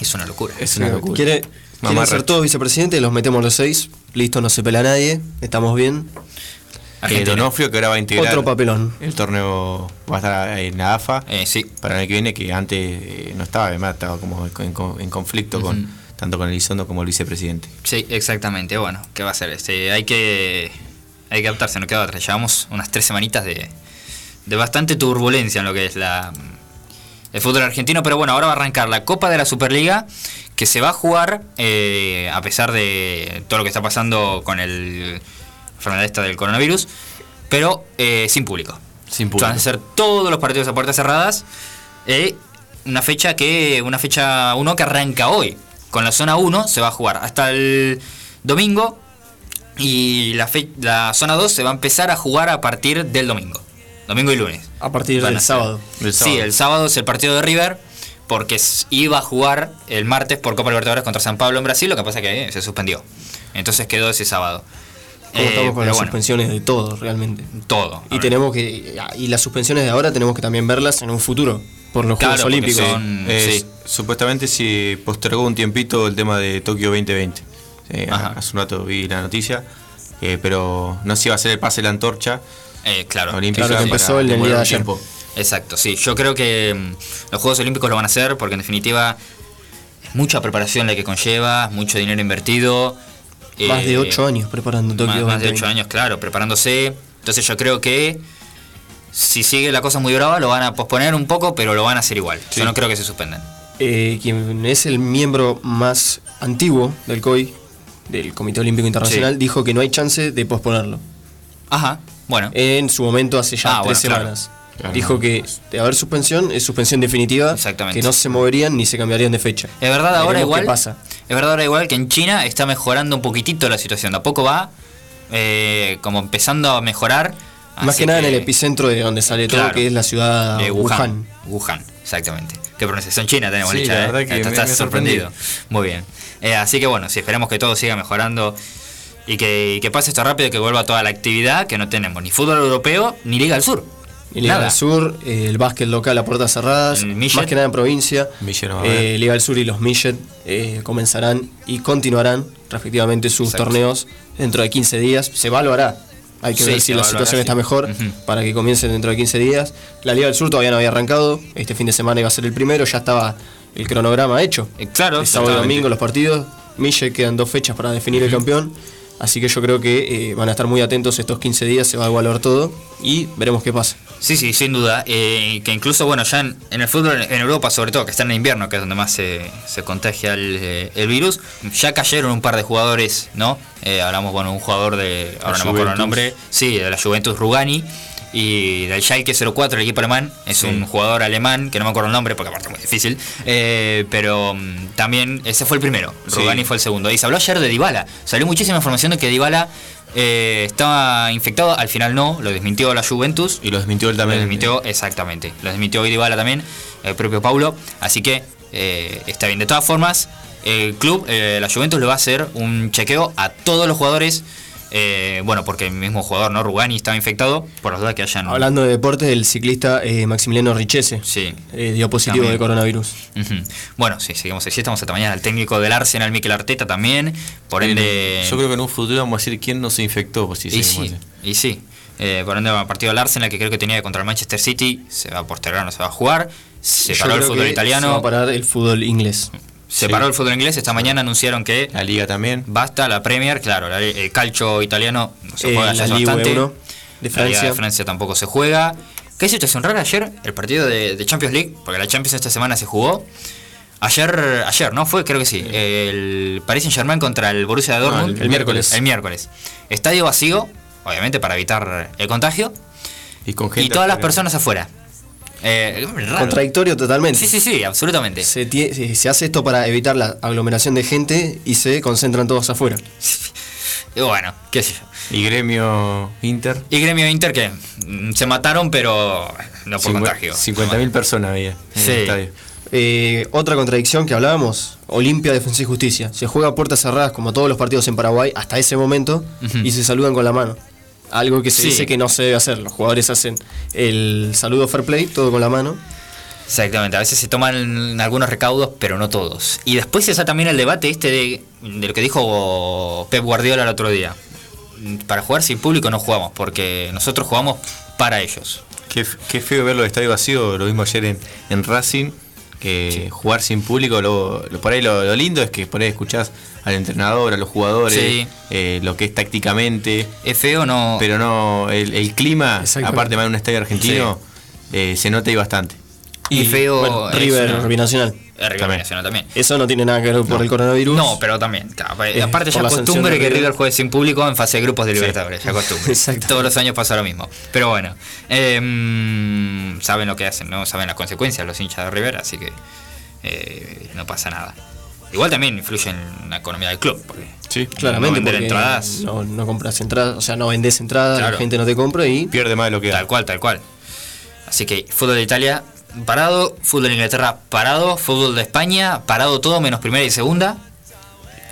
Speaker 7: Es una locura.
Speaker 9: Es una locura.
Speaker 8: ¿Quiere, Quieren ser todos vicepresidentes, los metemos los seis. Listo, no se pela nadie. Estamos bien.
Speaker 9: Eh, Donofrio que ahora va a integrar
Speaker 8: Otro papelón.
Speaker 9: el torneo va a estar en la AFA
Speaker 7: eh, sí.
Speaker 9: para el año que viene que antes eh, no estaba además estaba como en, conflicto con tanto con Elizondo como el vicepresidente
Speaker 7: sí exactamente bueno qué va a ser este hay que hay que adaptarse no queda otra llevamos unas tres semanitas de, de bastante turbulencia en lo que es la el fútbol argentino pero bueno ahora va a arrancar la Copa de la Superliga que se va a jugar eh, a pesar de todo lo que está pasando con el enfermedad esta del coronavirus, pero eh, sin público.
Speaker 9: Sin público.
Speaker 7: Van a ser todos los partidos a puertas cerradas. Eh, una fecha que una fecha 1 que arranca hoy. Con la zona 1 se va a jugar hasta el domingo y la, la zona 2 se va a empezar a jugar a partir del domingo. Domingo y lunes.
Speaker 8: A partir del sábado.
Speaker 7: Sí, el sábado es el partido de River porque iba a jugar el martes por Copa Libertadores contra San Pablo en Brasil, lo que pasa es que se suspendió. Entonces quedó ese sábado.
Speaker 8: ¿Cómo estamos con las suspensiones de todo, realmente?
Speaker 7: Todo.
Speaker 8: Y tenemos que. Y las suspensiones de ahora tenemos que también verlas en un futuro. Por los Juegos Olímpicos.
Speaker 9: Supuestamente si postergó un tiempito el tema de Tokio 2020. hace un rato vi la noticia. pero no se iba a hacer el pase de la antorcha.
Speaker 7: Claro,
Speaker 8: Olímpica claro que empezó el día de ayer.
Speaker 7: Exacto, sí. Yo creo que mm, los Juegos Olímpicos lo van a hacer porque en definitiva es mucha preparación la que conlleva, mucho dinero invertido.
Speaker 8: Más de 8 eh, años preparando Tokio.
Speaker 7: Más, de 8 años, claro, preparándose. Entonces yo creo que si sigue la cosa muy brava lo van a posponer un poco, pero lo van a hacer igual. Yo no creo que se suspendan.
Speaker 8: Eh, quien es el miembro más antiguo del COI, del Comité Olímpico Internacional, dijo que no hay chance de posponerlo.
Speaker 7: Ajá, bueno.
Speaker 8: En su momento, hace ya ah, tres semanas. Dijo que de haber suspensión es suspensión definitiva,
Speaker 7: Exactamente.
Speaker 8: que no se moverían ni se cambiarían de fecha.
Speaker 7: Es verdad ahora igual. pasa. Es verdad ahora igual que en China está mejorando un poquitito la situación. De a poco va eh, como empezando a mejorar.
Speaker 8: Más que, nada en el epicentro de donde sale todo, que es la ciudad de Wuhan.
Speaker 7: Wuhan, exactamente. Qué pronunciación china tenemos, sí, la verdad que Estás sorprendido. Muy bien. Eh, así que bueno, si esperemos que todo siga mejorando y que, que pase esto rápido, que vuelva toda la actividad, que no tenemos ni fútbol europeo ni Liga del Sur.
Speaker 8: Liga del Sur, eh, el básquet local a puertas cerradas, más que nada en provincia. Eh, Liga del Sur y los Millet eh, comenzarán y continuarán respectivamente sus torneos dentro de 15 días. Se evaluará. Hay que ver si la situación está mejor para que comiencen dentro de 15 días. La Liga del Sur todavía no había arrancado. Este fin de semana iba a ser el primero. Ya estaba el cronograma hecho.
Speaker 7: claro.
Speaker 8: El sábado y domingo los partidos. Millet quedan dos fechas para definir el campeón. Así que yo creo que van a estar muy atentos estos 15 días. Se va a evaluar todo y veremos qué pasa.
Speaker 7: Sí, sí, sin duda. Eh, que incluso, bueno, ya en, el fútbol en Europa, sobre todo, que está en invierno, que es donde más se, se contagia el, eh, el, virus, ya cayeron un par de jugadores, ¿no? Eh, hablamos, bueno, un jugador de, ahora no me acuerdo el nombre, sí, de la Juventus Rugani y del Schalke 04, el equipo alemán. Es un jugador alemán, que no me acuerdo el nombre porque aparte es muy difícil. pero mm, también ese fue el primero. Rugani fue el segundo. Y se habló ayer de Dybala. Salió muchísima información de que Dybala eh, estaba infectado, al final no, lo desmintió la Juventus.
Speaker 9: Y lo desmintió él también.
Speaker 7: Lo desmintió, exactamente. Lo desmintió Dybala también, el propio Paulo. Así que eh, está bien. De todas formas, el club, eh, la Juventus, le va a hacer un chequeo a todos los jugadores eh, bueno, porque el mismo jugador, ¿no? Rugani estaba infectado, por las dudas que hayan.
Speaker 8: Hablando de deportes, el ciclista eh, Maximiliano Richese
Speaker 7: sí.
Speaker 8: Eh, dio positivo de coronavirus.
Speaker 7: Bueno, sí, seguimos así. Estamos esta mañana. El técnico del Arsenal, Mikel Arteta, también. Por ende.
Speaker 9: Yo creo que en un futuro vamos a decir quién no se infectó.
Speaker 7: Pues, y, sí, y sí. por ende, el partido del Arsenal, que creo que tenía contra el Manchester City, se va a postergar, no se va a jugar. Se paró el fútbol italiano. Se
Speaker 8: va a parar el fútbol inglés.
Speaker 7: Se paró el fútbol inglés, esta mañana anunciaron que...
Speaker 9: La liga también.
Speaker 7: Basta, la Premier, claro, el calcio italiano no se juega
Speaker 8: eh, la Liga
Speaker 7: bastante.
Speaker 8: de Francia. La Liga
Speaker 7: de Francia tampoco se juega. ¿Qué situación rara ayer? El partido de, Champions League, porque la Champions esta semana se jugó. Ayer, ayer, ¿no? Fue, creo que sí. El Paris Saint Germain contra el Borussia de Dortmund.
Speaker 8: el, miércoles.
Speaker 7: El miércoles. Estadio vacío, obviamente para evitar el contagio.
Speaker 9: Y, con
Speaker 7: y todas las personas afuera.
Speaker 8: Eh, Contradictorio totalmente.
Speaker 7: Sí, sí, sí, absolutamente.
Speaker 8: Se, se, hace esto para evitar la aglomeración de gente y se concentran todos afuera.
Speaker 7: Y bueno, qué sé yo.
Speaker 9: ¿Y gremio Inter?
Speaker 7: Y gremio Inter que mm, se mataron, pero no por contagio.
Speaker 9: 50.000 personas había
Speaker 7: en el estadio.
Speaker 8: Eh, otra contradicción que hablábamos, Olimpia, Defensa y Justicia. Se juega a puertas cerradas como todos los partidos en Paraguay hasta ese momento y se saludan con la mano. Algo que se dice que no se debe hacer. Los jugadores hacen el saludo fair play, todo con la mano.
Speaker 7: Exactamente, a veces se toman algunos recaudos, pero no todos. Y después está también el debate este de, lo que dijo Pep Guardiola el otro día. Para jugar sin público no jugamos, porque nosotros jugamos para ellos.
Speaker 9: Qué, feo verlo de estadio vacío, lo mismo ayer en, en Racing que jugar sin público, lo, por ahí lo, lindo es que por ahí escuchás al entrenador, a los jugadores, eh, lo que es tácticamente.
Speaker 7: Es feo, no.
Speaker 9: Pero no, el, clima, aparte de un estadio argentino, eh, se nota ahí bastante.
Speaker 8: Y, feo. River Binacional.
Speaker 7: River Nacional también.
Speaker 8: Eso no tiene nada que ver por el coronavirus.
Speaker 7: No, pero también. aparte ya costumbre que River juegue sin público en fase de grupos de Libertadores. Ya costumbre. *laughs* Todos los años pasa lo mismo. Pero bueno. Em, saben lo que hacen, ¿no? Saben las consecuencias los hinchas de River, así que eh, no pasa nada. Igual también influye en la economía del club. Porque
Speaker 8: sí, claramente. No entradas. No, compras entradas, o sea, no vendes entradas, la gente no te compra y.
Speaker 9: Pierde más de lo que
Speaker 7: Tal cual, tal cual. Así que fútbol de Italia parado, fútbol de Inglaterra parado, fútbol de España parado todo menos primera y segunda.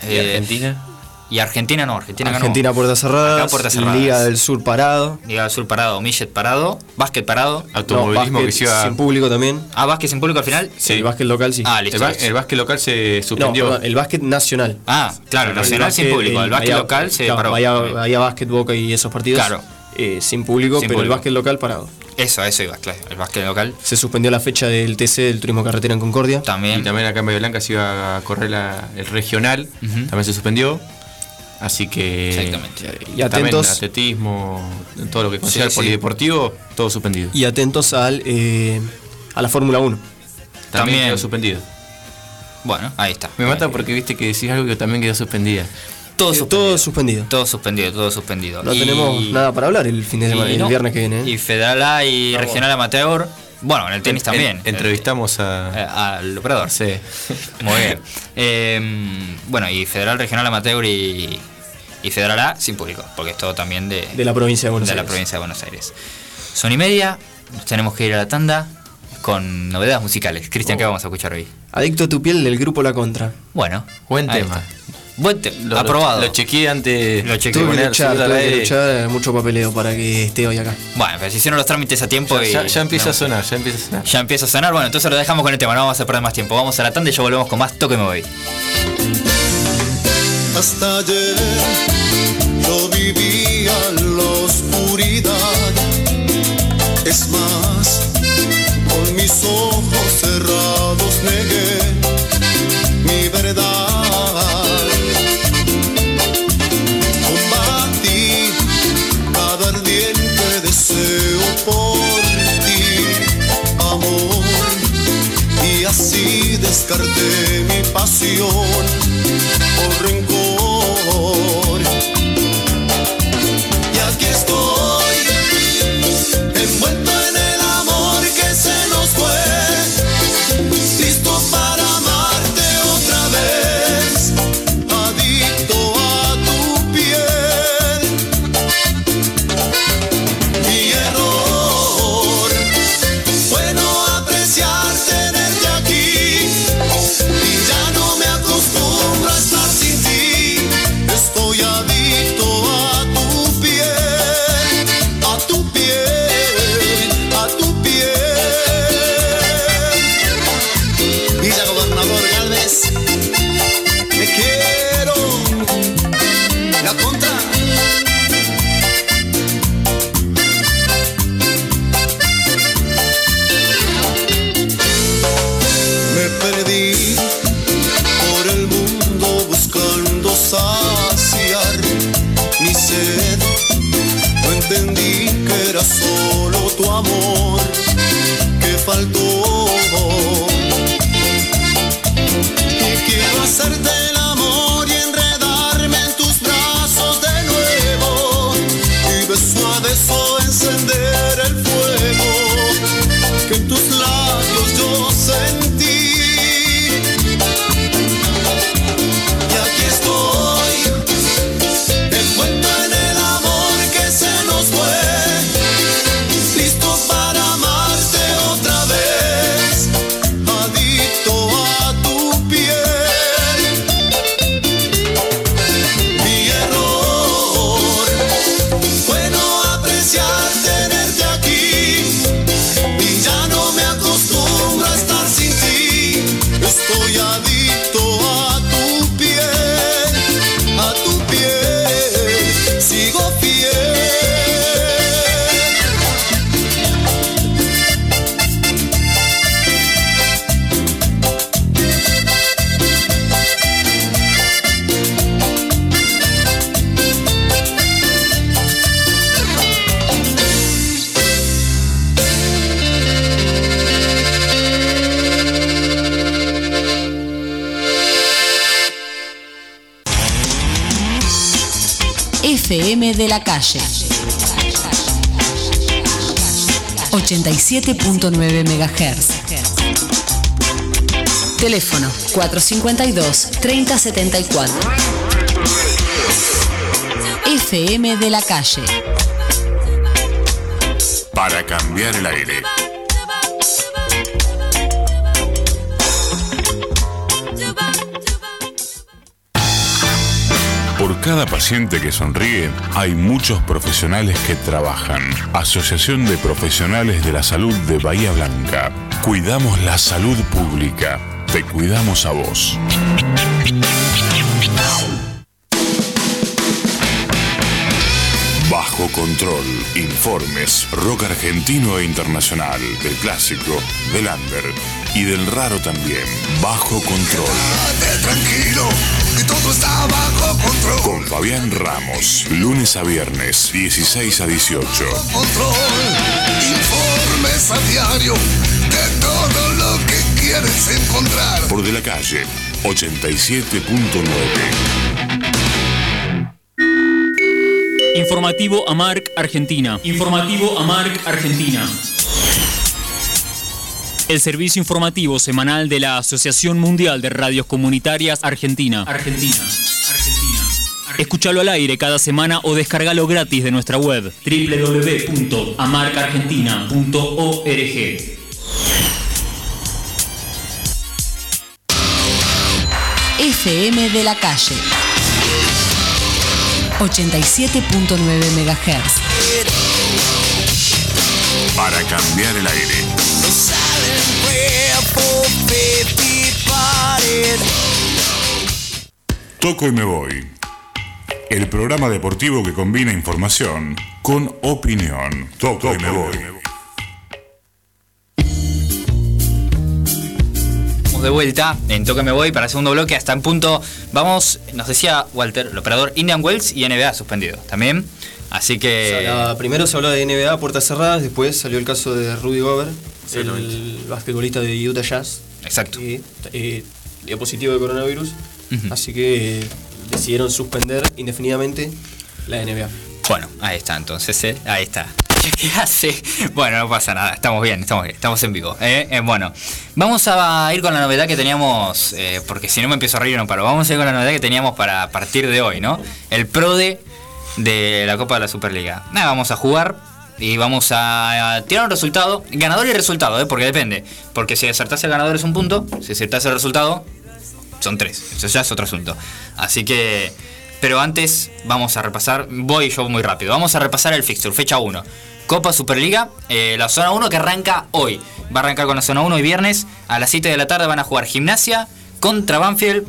Speaker 9: ¿Y Argentina?
Speaker 7: Y Argentina no, Argentina ganó.
Speaker 8: Argentina puertas cerradas,
Speaker 7: Acá puertas cerradas.
Speaker 8: Liga del Sur parado.
Speaker 7: Liga del Sur parado, Millet parado, básquet parado.
Speaker 9: Automovilismo
Speaker 8: No,
Speaker 9: que se
Speaker 8: básquet
Speaker 9: iba.
Speaker 8: sin público también.
Speaker 7: Ah, básquet sin público al final.
Speaker 8: El básquet local sí.
Speaker 7: Ah,
Speaker 9: El,
Speaker 7: listo.
Speaker 9: el básquet local se
Speaker 8: no,
Speaker 9: suspendió.
Speaker 8: perdón, el básquet nacional.
Speaker 7: Ah, claro,
Speaker 8: El
Speaker 7: nacional sin
Speaker 8: básquet,
Speaker 7: público. El básquet
Speaker 8: Bahía-
Speaker 7: local se
Speaker 8: claro,
Speaker 7: paró.
Speaker 8: Bahía, Bahía Básquet, Boca y esos partidos.
Speaker 7: Claro.
Speaker 8: Eh, sin público,
Speaker 7: Sin
Speaker 8: pero
Speaker 7: público.
Speaker 8: el básquet local parado.
Speaker 7: Eso, a eso iba, claro. El básquet local
Speaker 8: Se suspendió la fecha del TC del Turismo Carretera en Concordia.
Speaker 9: Y
Speaker 7: también.
Speaker 9: también acá en Bahía Blanca se iba a correr la- el regional, también se suspendió. Así que.
Speaker 7: Exactamente.
Speaker 8: Y
Speaker 9: También
Speaker 8: atentos,
Speaker 9: atletismo, todo lo que considera
Speaker 8: Sí,
Speaker 9: el
Speaker 8: sí.
Speaker 9: polideportivo, todo suspendido.
Speaker 8: y atentos al, eh, a la Fórmula 1.
Speaker 9: también,
Speaker 7: también.
Speaker 9: quedó suspendido.
Speaker 7: Bueno, ahí está.
Speaker 9: Me mata porque viste que decís algo que también quedó suspendida.
Speaker 7: Todo
Speaker 8: Eh,
Speaker 7: suspendido.
Speaker 8: todo suspendido.
Speaker 7: Todo suspendido, todo suspendido.
Speaker 8: No
Speaker 7: Y-
Speaker 8: tenemos nada para hablar el fin de semana,
Speaker 7: y
Speaker 8: el
Speaker 7: no.
Speaker 8: viernes que viene. ¿eh?
Speaker 7: Y Federal A y Regional Amateur. Bueno, en el tenis
Speaker 9: En-
Speaker 7: también.
Speaker 9: en- entrevistamos
Speaker 7: Eh,
Speaker 9: a.
Speaker 7: al operador.
Speaker 9: Sí. *laughs*
Speaker 7: Muy bien. Eh, bueno, y Federal, Regional Amateur y, y Federal A sin público, porque es todo también de,
Speaker 8: De la provincia de Buenos
Speaker 7: de la
Speaker 8: Aires.
Speaker 7: provincia de Buenos Aires. Son y media, nos tenemos que ir a la tanda con novedades musicales. Cristian, ¿qué vamos a escuchar hoy?
Speaker 8: Adicto a tu piel del grupo La Contra.
Speaker 7: Bueno,
Speaker 9: Buen tema.
Speaker 7: está. Buen
Speaker 9: Lo-
Speaker 7: aprobado.
Speaker 9: Lo, chequeé antes.
Speaker 7: Lo chequeé.
Speaker 8: Tuve que luchar, tuve que luchar, mucho papeleo para que esté hoy acá.
Speaker 7: Bueno, pero se hicieron los trámites a tiempo
Speaker 9: Ya,
Speaker 7: y.
Speaker 9: ya- ya empieza
Speaker 7: no.
Speaker 9: a sonar, ya empieza a sonar.
Speaker 7: Ya empieza a sonar. Bueno, entonces lo dejamos con el tema, no vamos a perder más tiempo. Vamos a la tanda y ya volvemos con más Toque Me Voy.
Speaker 10: Hasta ayer descarté mi pasión por rencor.
Speaker 2: this 87.9 MHz. Teléfono 452-3074. FM de la calle.
Speaker 3: Para cambiar el aire. Cada paciente que sonríe, hay muchos profesionales que trabajan. Asociación de Profesionales de la Salud de Bahía Blanca. Cuidamos la salud pública. Te cuidamos a vos. Control. Informes. Rock argentino e internacional. Del clásico, del under y del raro también. Bajo control.
Speaker 10: tranquilo, que todo está bajo control.
Speaker 3: Con Fabián Ramos. Lunes a viernes, 16 a 18.
Speaker 10: Control, informes a diario de todo lo que quieres encontrar.
Speaker 3: Por de la calle, 87.9.
Speaker 11: Informativo Amarc Argentina. Informativo Amarc Argentina. El servicio informativo semanal de la Asociación Mundial de Radios Comunitarias Argentina. Argentina. Argentina. Escúchalo al aire cada semana o descargalo gratis de nuestra web www.amarcargentina.org.
Speaker 2: FM de la calle. 87.9 MHz.
Speaker 3: Para cambiar el aire. Toco y me voy. El programa deportivo que combina información con opinión. Toco y me voy.
Speaker 7: De vuelta en Toque Me Voy para el segundo bloque hasta en punto. Vamos, nos decía Walter, el operador Indian Wells y NBA suspendido también. Así que.
Speaker 8: Primero se habló de NBA puertas cerradas, después salió el caso de Rudy Gobert, el basquetbolista de Utah Jazz.
Speaker 7: Exacto.
Speaker 8: Y, eh, dio positivo de coronavirus, así que eh, decidieron suspender indefinidamente la NBA.
Speaker 7: Bueno, ahí está entonces, ¿eh? ahí está. *laughs* ¿Qué hace? Bueno, no pasa nada, estamos bien, estamos bien, estamos en vivo. ¿eh? Eh, bueno, vamos a ir con la novedad que teníamos, eh, porque si no me empiezo a reír no paro. Vamos a ir con la novedad que teníamos para partir de hoy, ¿no? El PRODE de la Copa de la Superliga. Nada, vamos a jugar y vamos a, tirar un resultado, ganador y resultado, ¿eh? porque depende. Porque si acertase el ganador es un punto, si acertase el resultado son tres. Eso ya es otro asunto. Así que. Pero antes vamos a repasar. Voy yo muy rápido. Vamos a repasar el fixture, fecha 1. Copa Superliga, eh, la zona 1 que arranca hoy. Va a arrancar con la zona 1 y viernes. A las 7 de la tarde van a jugar Gimnasia contra Banfield.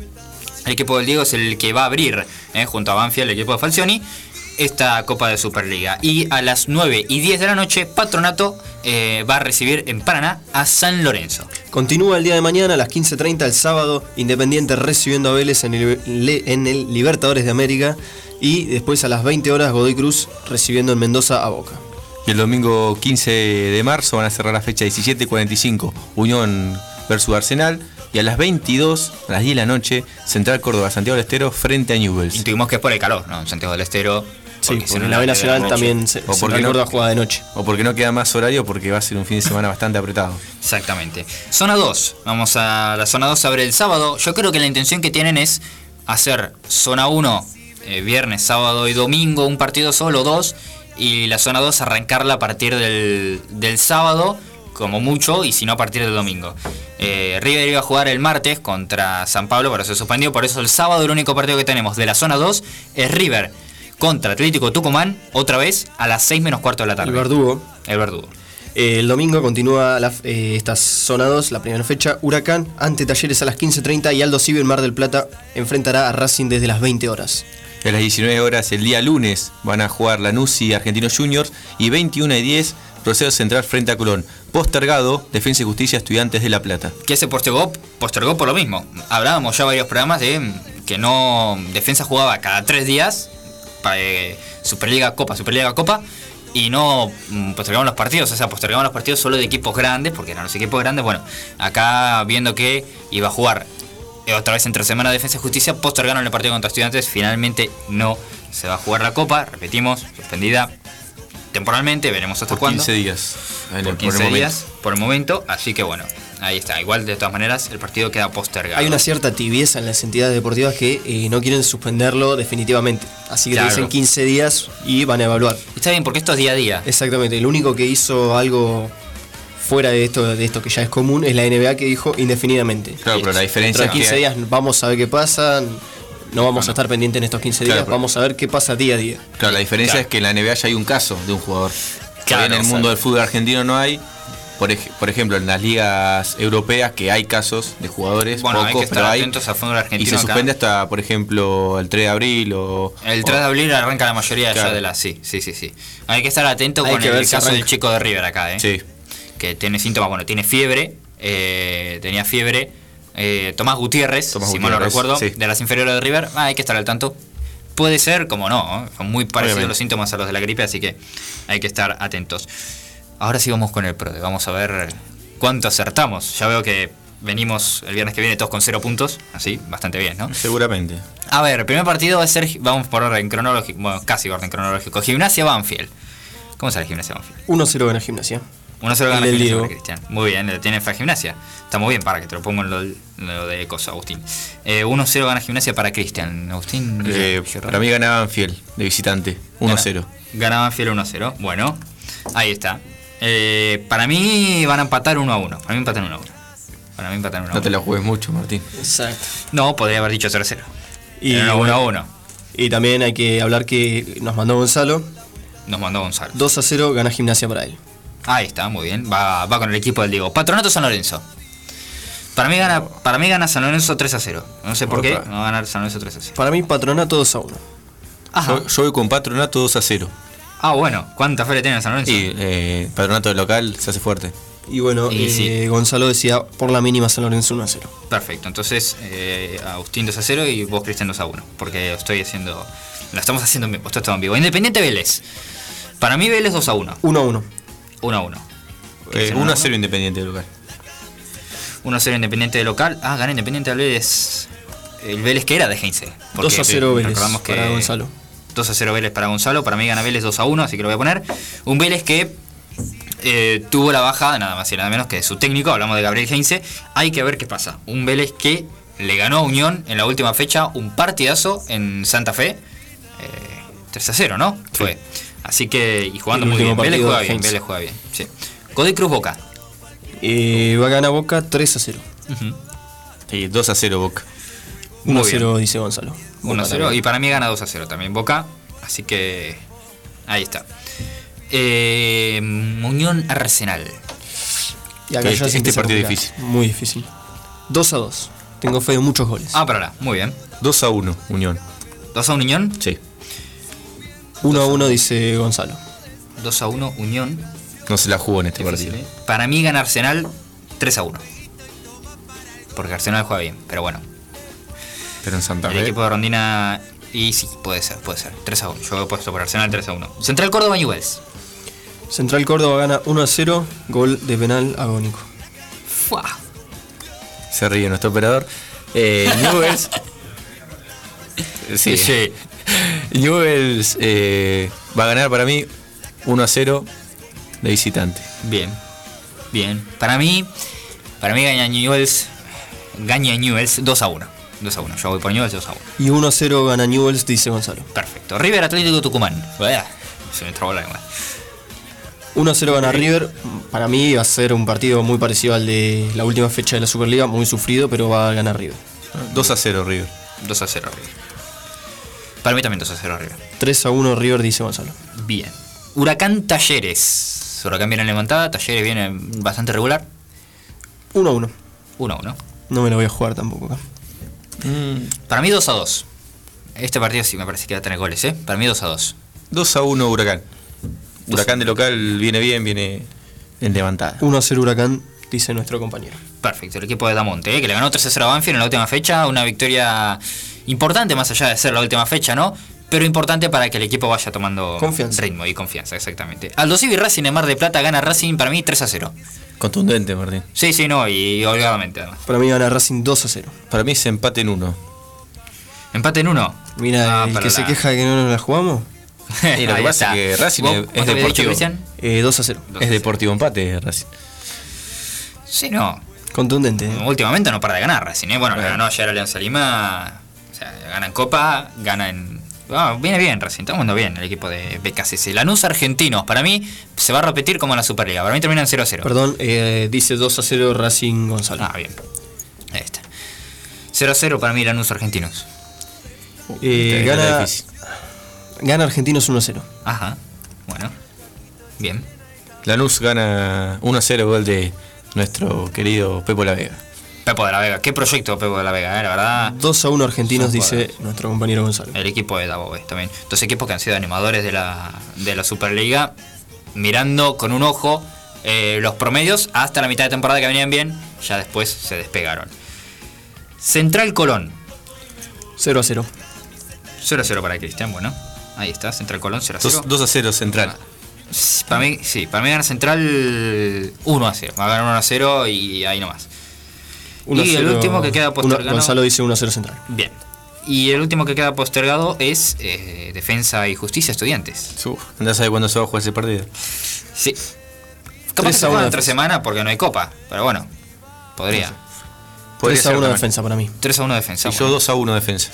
Speaker 7: El equipo del Diego es el que va a abrir, eh, junto a Banfield, el equipo de Falcioni, esta Copa de Superliga. Y a las 9 y 10 de la noche, Patronato eh, va a recibir en Paraná a San Lorenzo.
Speaker 8: Continúa el día de mañana a las 15.30 el sábado, Independiente recibiendo a Vélez en el, en el Libertadores de América y después a las 20 horas Godoy Cruz recibiendo en Mendoza a Boca.
Speaker 9: Y el domingo 15 de marzo van a cerrar la fecha 17.45 Unión versus Arsenal. Y a las 22, a las 10 de la noche, Central Córdoba, Santiago del Estero frente a Newells.
Speaker 7: Intuimos que es por el calor, ¿no? Santiago del Estero.
Speaker 8: Sí,
Speaker 7: porque
Speaker 8: en la B Nacional también se-
Speaker 9: O porque no-
Speaker 8: Córdoba juega de noche.
Speaker 9: O porque no queda más horario, porque va a ser un fin de semana bastante apretado.
Speaker 7: Exactamente. Zona 2. Vamos a la zona 2 abre el sábado. Yo creo que la intención que tienen es hacer zona 1 eh, viernes, sábado y domingo, un partido solo, dos. Y la zona 2 arrancarla a partir del, del sábado, como mucho, y si no a partir del domingo. Eh, River iba a jugar el martes contra San Pablo, pero se suspendió. Por eso el sábado el único partido que tenemos de la zona 2 es River contra Atlético Tucumán, otra vez a las 6 menos cuarto de la tarde.
Speaker 8: El Verdugo.
Speaker 7: El Verdugo.
Speaker 8: Eh, el domingo continúa la- eh, esta zona 2, la primera fecha. Huracán ante Talleres a las 15.30 y Aldo Civi en Mar del Plata enfrentará a Racing desde las 20 horas.
Speaker 9: A las 19 horas el día lunes van a jugar Lanús y Argentinos Juniors. Y 21 y 10, Rosario Central frente a Colón. Postergado, Defensa y Justicia, Estudiantes de La Plata.
Speaker 7: que se postergó, postergó por lo mismo. Hablábamos ya varios programas de que no Defensa jugaba cada tres días eh, Superliga Copa, Superliga Copa y no mm, postergaban los partidos, o sea, postergaban los partidos solo de equipos grandes, porque eran los equipos grandes, bueno, acá viendo que iba a jugar otra vez entre semana Defensa y Justicia, postergaron el partido contra Estudiantes, finalmente no se va a jugar la Copa, repetimos, suspendida temporalmente, veremos hasta
Speaker 9: Por
Speaker 7: cuándo.
Speaker 9: 15 días.
Speaker 7: Por
Speaker 9: por
Speaker 7: 15
Speaker 9: el momento.
Speaker 7: días, por el momento, así que bueno, ahí está. Igual de todas maneras, el partido queda postergado.
Speaker 8: Hay una cierta tibieza en las entidades deportivas que eh, no quieren suspenderlo definitivamente. Así que te
Speaker 7: Claro.
Speaker 8: dicen 15 días y van a evaluar.
Speaker 7: Está bien, porque esto es día a día.
Speaker 8: Exactamente. El único que hizo algo fuera de esto, de esto que ya es común es la NBA que dijo indefinidamente.
Speaker 9: Claro, pero la diferencia
Speaker 8: Dentro de
Speaker 9: es
Speaker 8: 15
Speaker 9: que-
Speaker 8: días vamos a ver qué pasa. no vamos a estar pendientes en estos 15 días,
Speaker 9: Claro.
Speaker 8: vamos a ver qué pasa día a día.
Speaker 9: Claro, la diferencia
Speaker 8: Claro.
Speaker 9: es que en la NBA ya hay un caso de un jugador. Que
Speaker 8: Claro,
Speaker 9: en el mundo del fútbol argentino no hay. Por, ej- por ejemplo, en las ligas europeas que hay casos de jugadores,
Speaker 7: Bueno, hay
Speaker 9: pocos,
Speaker 7: que estar
Speaker 9: pero hay.
Speaker 7: atentos al fútbol
Speaker 9: Y
Speaker 7: argentino
Speaker 9: se
Speaker 7: acá.
Speaker 9: suspende hasta, por ejemplo, el 3 de abril o.
Speaker 7: El 3 de abril arranca la mayoría
Speaker 9: Claro.
Speaker 7: de las. Sí, sí, sí, sí. Hay que estar atento
Speaker 8: Hay
Speaker 7: con
Speaker 8: que
Speaker 7: el caso
Speaker 8: arranca.
Speaker 7: del chico de River acá, ¿eh?
Speaker 9: Sí.
Speaker 7: Que tiene síntomas, bueno, tiene fiebre, eh, tenía fiebre. eh, Tomás Gutiérrez,
Speaker 9: Tomás
Speaker 7: si mal no recuerdo,
Speaker 9: sí.
Speaker 7: de las inferiores de River, ah, hay que estar al tanto. Puede ser, como no, ¿eh? son muy parecidos
Speaker 9: Obviamente.
Speaker 7: los síntomas a los de la gripe, así que hay que estar atentos. Ahora sí vamos con el PRODE, vamos a ver cuánto acertamos. Ya veo que venimos el viernes que viene todos con cero puntos, así, bastante bien, ¿no?
Speaker 9: Seguramente.
Speaker 7: A ver, el primer partido va a ser, vamos por orden cronológico, bueno, casi orden cronológico. Gimnasia Banfield. ¿Cómo sale Gimnasia Banfield?
Speaker 8: 1-0 gana gimnasia.
Speaker 7: 1-0 gana Gimnasia sobre Cristian. Muy bien, lo tiene Fa Gimnasia. Está muy bien, para que te lo pongo en lo, en lo de cosa, Agustín. Eh, 1-0 gana Gimnasia para Cristian. Agustín.
Speaker 9: Eh, para mí ganaban fiel, de visitante. 1-0.
Speaker 7: Gana Banfield 1-0. Bueno, ahí está. Eh, para mí van a empatar 1-1. Para mí empatan 1-1. Para mí empatan 1-1.
Speaker 9: No te la juegues mucho, Martín.
Speaker 8: Exacto.
Speaker 7: No, podría haber dicho 0-0.
Speaker 8: Y,
Speaker 7: Era 1-1.
Speaker 8: bueno, y también hay que hablar que nos mandó Gonzalo.
Speaker 7: Nos mandó Gonzalo.
Speaker 8: 2 a 0 gana gimnasia para él.
Speaker 7: Ahí está, muy bien. Va, va con el equipo del Diego. Patronato San Lorenzo. Para mí gana, para mí gana San Lorenzo 3 a 0. No sé por qué,
Speaker 8: Opa.
Speaker 7: va a ganar San Lorenzo 3 a 0.
Speaker 8: Para mí, patronato 2 a 1.
Speaker 9: Yo, yo voy con Patronato 2 a 0.
Speaker 7: Ah, bueno, ¿cuánta fe le tiene a San Lorenzo?
Speaker 9: Y eh, Patronato de local se hace fuerte.
Speaker 8: Y bueno,
Speaker 7: Y
Speaker 8: eh,
Speaker 7: sí.
Speaker 8: Gonzalo decía por la mínima San Lorenzo 1 a 0.
Speaker 7: Perfecto, entonces eh, Agustín 2 a 0 y vos Cristian 2 a 1. Porque estoy haciendo. Lo estamos haciendo en vivo. Esto está en vivo. Independiente Vélez. Para mí Vélez 2 a 1.
Speaker 8: 1 a 1.
Speaker 7: 1 a 1.
Speaker 9: Eh, 1 a 0 Independiente de local.
Speaker 7: 1 a 0 Independiente de local. Ah, gana Independiente del Vélez. El Vélez que era de Heinze.
Speaker 8: 2 a 0 Vélez
Speaker 7: recordamos que
Speaker 8: para Gonzalo.
Speaker 7: 2 a 0 Vélez para Gonzalo. Para mí gana Vélez 2 a 1, así que lo voy a poner. Un Vélez que eh, tuvo la baja, nada más y nada menos que de su técnico. Hablamos de Gabriel Heinze. Hay que ver qué pasa. Un Vélez que le ganó a Unión en la última fecha un partidazo en Santa Fe. Eh, 3 a 0, ¿no? Fue. Así que, y jugando
Speaker 8: El
Speaker 7: muy bien. Vélez juega bien. Vélez juega bien. Sí. Godoy Cruz Boca.
Speaker 8: Eh, va a ganar Boca 3 a 0.
Speaker 9: Sí, 2 a 0 Boca.
Speaker 8: 1 a
Speaker 7: Muy
Speaker 8: 0 dice Gonzalo.
Speaker 7: 1 a
Speaker 8: Boca
Speaker 7: 0
Speaker 8: también.
Speaker 7: y para mí gana 2 a 0 también Boca. Así que ahí está. Eh, Unión Arsenal.
Speaker 8: Y acá
Speaker 9: Este- este partido difícil.
Speaker 8: Muy difícil. 2 a 2. Tengo fe de muchos goles.
Speaker 7: Ah, para muy bien.
Speaker 9: 2 a 1, Unión.
Speaker 7: 2 a 1 Unión.
Speaker 9: Sí.
Speaker 8: 1 a 1 dice Gonzalo.
Speaker 7: 2 a 1 Unión.
Speaker 9: No se la jugó en este
Speaker 7: Difícil,
Speaker 9: partido.
Speaker 7: ¿eh? Para mí gana Arsenal 3 a 1. Porque Arsenal juega bien, pero bueno.
Speaker 9: Pero en Santa
Speaker 7: El
Speaker 9: Fe.
Speaker 7: equipo de Rondina. Y sí, puede ser, puede ser. 3 a 1. Yo he puesto por Arsenal 3 a 1. Central Córdoba Newells.
Speaker 8: Central Córdoba gana 1 a 0. Gol de penal agónico.
Speaker 7: Fua.
Speaker 9: Se ríe nuestro operador. Eh, Newells. *laughs* sí.
Speaker 7: Sí. *laughs*
Speaker 9: Newells eh, va a ganar para mí 1 a 0 de visitante.
Speaker 7: Bien. Bien. Para mí, para mí gana Newells. Gana Newells 2 a 1. 2 a 1. Yo voy por Newells 2 a 1.
Speaker 8: Y 1 a 0 gana Newells, dice Gonzalo.
Speaker 7: Perfecto. River Atlético Tucumán. Se me trabó la lengua.
Speaker 8: 1 a 0 gana River. Para mí va a ser un partido muy parecido al de la última fecha de la Superliga. Muy sufrido, pero va a ganar River.
Speaker 9: 2 a 0 River.
Speaker 7: 2 a 0 River. Para mí también 2 a 0 River.
Speaker 8: 3 a 1 River, dice Gonzalo.
Speaker 7: Bien. Huracán Talleres. Huracán viene en levantada. Talleres viene bastante regular.
Speaker 8: 1 a 1.
Speaker 7: 1 a 1.
Speaker 8: No me lo voy a jugar tampoco acá.
Speaker 7: Para mí 2 a 2. Este partido sí me parece que va a tener goles, ¿eh? Para mí 2 a 2.
Speaker 9: 2 a 1 Huracán. Huracán de local viene bien, viene en levantada.
Speaker 8: 1 a 0 Huracán, dice nuestro compañero.
Speaker 7: Perfecto, el equipo de Damonte, ¿eh? que le ganó 3 a 0 a Banfield en la última fecha. Una victoria importante, más allá de ser la última fecha, ¿no? Pero importante para que el equipo vaya tomando
Speaker 8: Confianza.
Speaker 7: ritmo y confianza, exactamente. Aldo Civi Racing en Mar de Plata gana Racing para mí 3 a 0.
Speaker 9: Contundente, Martín.
Speaker 7: Sí, sí, no, y holgadamente además.
Speaker 8: Para mí gana Racing 2 a 0.
Speaker 9: Para mí se empate en 1.
Speaker 7: Empate en uno.
Speaker 8: Mira,
Speaker 7: Ah,
Speaker 8: el que se
Speaker 7: la-
Speaker 8: queja de que no nos la jugamos. *laughs*
Speaker 9: Y lo que pasa
Speaker 7: está.
Speaker 9: es que Racing
Speaker 7: ¿Vos-
Speaker 9: es-
Speaker 7: vos
Speaker 9: es
Speaker 7: dicho,
Speaker 9: deportivo.
Speaker 7: Cristian?
Speaker 8: Eh, 2 a 0.
Speaker 9: Es deportivo empate, Racing.
Speaker 7: Sí, no.
Speaker 8: Contundente. ¿eh?
Speaker 7: Últimamente no para de ganar Racing, ¿eh? Bueno, le ganó ayer a Alianza Lima. O sea, gana en Copa, gana en. Ah, viene bien Racing, está jugando bien el equipo de BKCC. Lanús Argentinos, para mí se va a repetir como en la Superliga. Para mí termina en 0 a 0.
Speaker 8: Perdón, eh, dice 2 a 0 Racing Gonzalo.
Speaker 7: Ah, bien. Ahí está. 0 a 0 para mí Lanús Argentinos.
Speaker 8: Eh,
Speaker 9: Está
Speaker 8: gana, gana Argentinos 1-0.
Speaker 7: Ajá. Bueno. Bien.
Speaker 9: Lanús gana 1-0 gol de nuestro querido Pepo La Vega.
Speaker 7: Pepo de la Vega. Qué proyecto Pepo de la Vega, eh, la verdad.
Speaker 8: 2 a 1 Argentinos, dice nuestro compañero Gonzalo.
Speaker 7: El equipo de Davo también. Dos equipos que han sido animadores de la, de la Superliga, mirando con un ojo eh, los promedios hasta la mitad de temporada que venían bien, ya después se despegaron. Central Colón.
Speaker 8: 0 a 0.
Speaker 7: 0 a 0 para Cristian, bueno. Ahí está, Central Colón 0 a 0.
Speaker 9: 2, a 0 Central.
Speaker 7: Sí, Para mí, sí, para mí gana Central 1 a 0. Va a ganar 1 a 0 y ahí nomás.
Speaker 8: 1 a
Speaker 7: y el
Speaker 8: 0.
Speaker 7: último que queda postergado.
Speaker 8: Gonzalo dice 1 a 0 Central.
Speaker 7: Bien. Y el último que queda postergado es eh, Defensa y Justicia Estudiantes.
Speaker 9: Anda a saber cuándo se va a jugar ese partido.
Speaker 7: Sí. Capaz que
Speaker 8: 3
Speaker 7: se
Speaker 8: a
Speaker 7: juega
Speaker 8: 1
Speaker 7: entre semana porque no hay copa. Pero bueno, podría.
Speaker 8: 3 a 1 defensa para mí.
Speaker 7: 3 a 1 defensa.
Speaker 9: Y yo
Speaker 7: bueno.
Speaker 9: 2 a 1 defensa.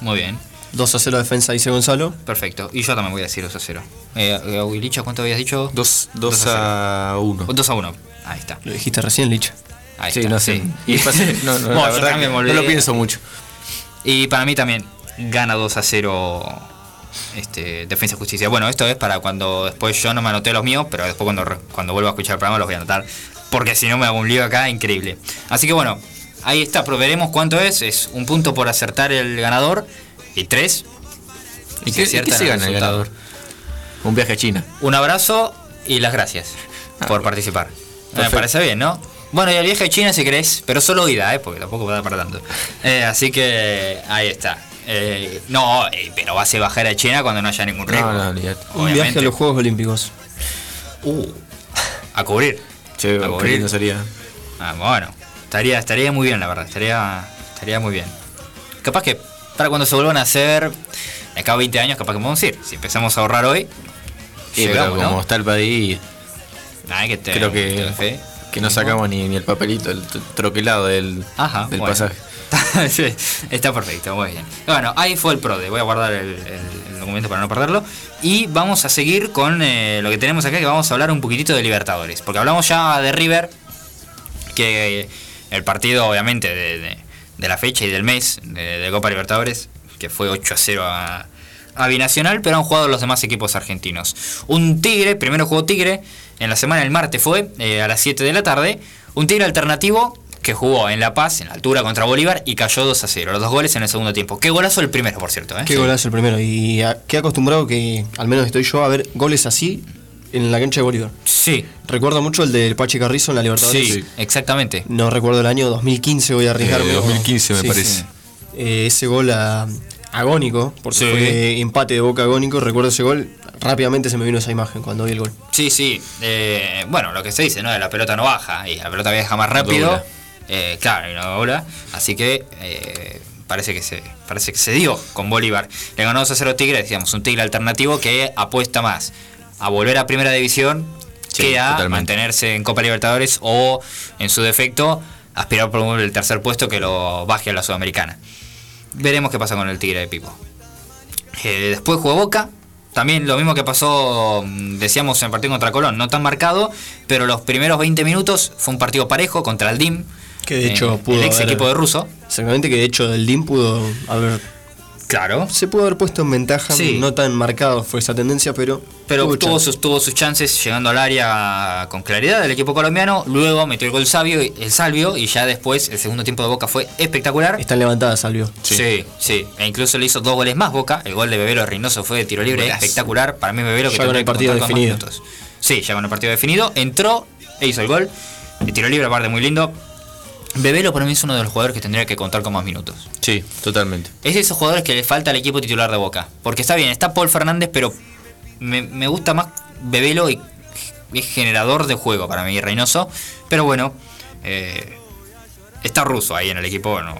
Speaker 7: Muy bien.
Speaker 8: 2 a 0 defensa, dice Gonzalo.
Speaker 7: Perfecto. Y yo también voy a decir 2 a 0. Eh, eh, Licha, ¿cuánto habías dicho?
Speaker 9: 2, 2 a 1.
Speaker 7: 2 a 1. Ahí está.
Speaker 8: Lo dijiste recién, Licha.
Speaker 7: Ahí
Speaker 9: Sí,
Speaker 7: está.
Speaker 9: no sé.
Speaker 7: sí. *laughs*
Speaker 9: Y no, no,
Speaker 7: Bueno,
Speaker 9: la
Speaker 7: yo
Speaker 9: verdad
Speaker 7: también
Speaker 9: no lo pienso mucho.
Speaker 7: Y para mí también gana 2 a 0 este, Defensa y Justicia. Bueno, esto es para cuando después yo no me anoté los míos, pero después cuando, cuando vuelva a escuchar el programa los voy a anotar. Porque si no me hago un lío acá, increíble. Así que bueno, ahí está, pero veremos cuánto es. Es un punto por acertar el ganador y tres.
Speaker 9: ¿Y y qué se gana el ganador? Un viaje a China.
Speaker 7: Un abrazo y las gracias por participar. Me
Speaker 9: Ah,
Speaker 7: parece bien, ¿no? Bueno, y el viaje a China si querés, pero solo ida, ¿eh? Porque tampoco va a dar para tanto. Eh, así que ahí está. Eh, no, eh, pero vas a bajar a China cuando no haya ningún riesgo.
Speaker 9: No, no.
Speaker 8: Un viaje a los Juegos Olímpicos.
Speaker 7: Uh, a cubrir.
Speaker 9: Che,
Speaker 7: a cubrir.
Speaker 9: lindo sería.
Speaker 7: Ah, bueno, estaría, estaría muy bien, la verdad. Estaría, estaría muy bien. Capaz que para cuando se vuelvan a hacer, de acá a 20 años, capaz que podemos ir. Si empezamos a ahorrar hoy,
Speaker 9: Sí, pero como
Speaker 7: ¿no?
Speaker 9: está el país,
Speaker 7: que te-
Speaker 9: creo
Speaker 7: te
Speaker 9: que,
Speaker 7: fe.
Speaker 9: Que no sacamos ni, ni el papelito, el troquelado del,
Speaker 7: Ajá,
Speaker 9: del
Speaker 7: bueno.
Speaker 9: pasaje. *laughs*
Speaker 7: Está perfecto, muy bien. Bueno, ahí fue el PRODE. Voy a guardar el, el- el documento para no perderlo. Y vamos a seguir con eh, lo que tenemos acá, que vamos a hablar un poquitito de Libertadores. Porque hablamos ya de River, que el partido obviamente de, de- de la fecha y del mes de, de Copa Libertadores, que fue 8 a 0 a, a Binacional, pero han jugado los demás equipos argentinos. Un Tigre, primero jugó Tigre, en la semana del martes fue, eh, a las 7 de la tarde, un Tigre alternativo que jugó en La Paz, en la altura contra Bolívar, y cayó 2 a 0. Los dos goles en el segundo tiempo. Qué golazo el primero, por cierto. ¿eh?
Speaker 8: Qué golazo el primero. Y a- qué acostumbrado que, al menos estoy yo, a ver goles así en la cancha de Bolívar.
Speaker 7: Sí.
Speaker 8: Recuerdo mucho el del Pachi Carrizo en la Libertadores.
Speaker 7: Sí, exactamente.
Speaker 8: No recuerdo el año 2015, voy a arriesgarme.
Speaker 9: Eh, 2015 me
Speaker 8: Sí,
Speaker 9: parece.
Speaker 8: sí. Eh, ese gol a- agónico, porque
Speaker 7: Sí.
Speaker 8: fue empate de boca agónico. Recuerdo ese gol. Rápidamente se me vino esa imagen cuando vi el gol.
Speaker 7: Sí, sí. eh, bueno, lo que se dice, ¿no? La pelota no baja y la pelota viaja más rápido. Eh, claro, y no dobla. Así que eh, parece que se parece que se dio con Bolívar. Le ganó 2 a 0 Tigre, decíamos, un Tigre alternativo que apuesta más a volver a Primera División
Speaker 9: Sí,
Speaker 7: que a
Speaker 9: totalmente.
Speaker 7: mantenerse en Copa Libertadores o, en su defecto, aspirar por el tercer puesto que lo baje a la Sudamericana. Veremos qué pasa con el Tigre de Pipo. Eh, después jugó Boca. También lo mismo que pasó, mm, decíamos, en el partido contra Colón. No tan marcado, pero los primeros 20 minutos fue un partido parejo contra el DIM.
Speaker 8: Que de
Speaker 7: eh,
Speaker 8: hecho pudo
Speaker 7: El ex
Speaker 8: haber-
Speaker 7: equipo de Russo.
Speaker 8: Exactamente, que de hecho el DIM pudo haber.
Speaker 7: Claro.
Speaker 8: Se pudo haber puesto en ventaja.
Speaker 7: Sí.
Speaker 8: No tan marcado fue esa tendencia, pero.
Speaker 7: Pero
Speaker 8: tuvo
Speaker 7: sus, tuvo sus chances llegando al área con claridad del equipo colombiano. Luego metió el gol Sabio, el Salvio y ya después el segundo tiempo de Boca fue espectacular.
Speaker 8: Están levantadas, Salvio.
Speaker 7: Sí. sí, E incluso le hizo dos goles más Boca. El gol de Bebelo Reynoso fue de tiro libre espectacular. Para mí Bebelo que
Speaker 8: Ya con el
Speaker 7: que
Speaker 8: partido definido.
Speaker 7: minutos. Sí, ya con el partido definido. Entró e hizo el gol. El tiro libre aparte muy lindo. Bebelo para mí es uno de los jugadores que tendría que contar con más minutos.
Speaker 9: Sí, totalmente.
Speaker 7: Es de esos jugadores que le falta al equipo titular de Boca. Porque está bien, está Paul Fernández, pero me, me gusta más Bebelo y es generador de juego para mí, Reynoso. Pero bueno, eh, está ruso ahí en el equipo, no,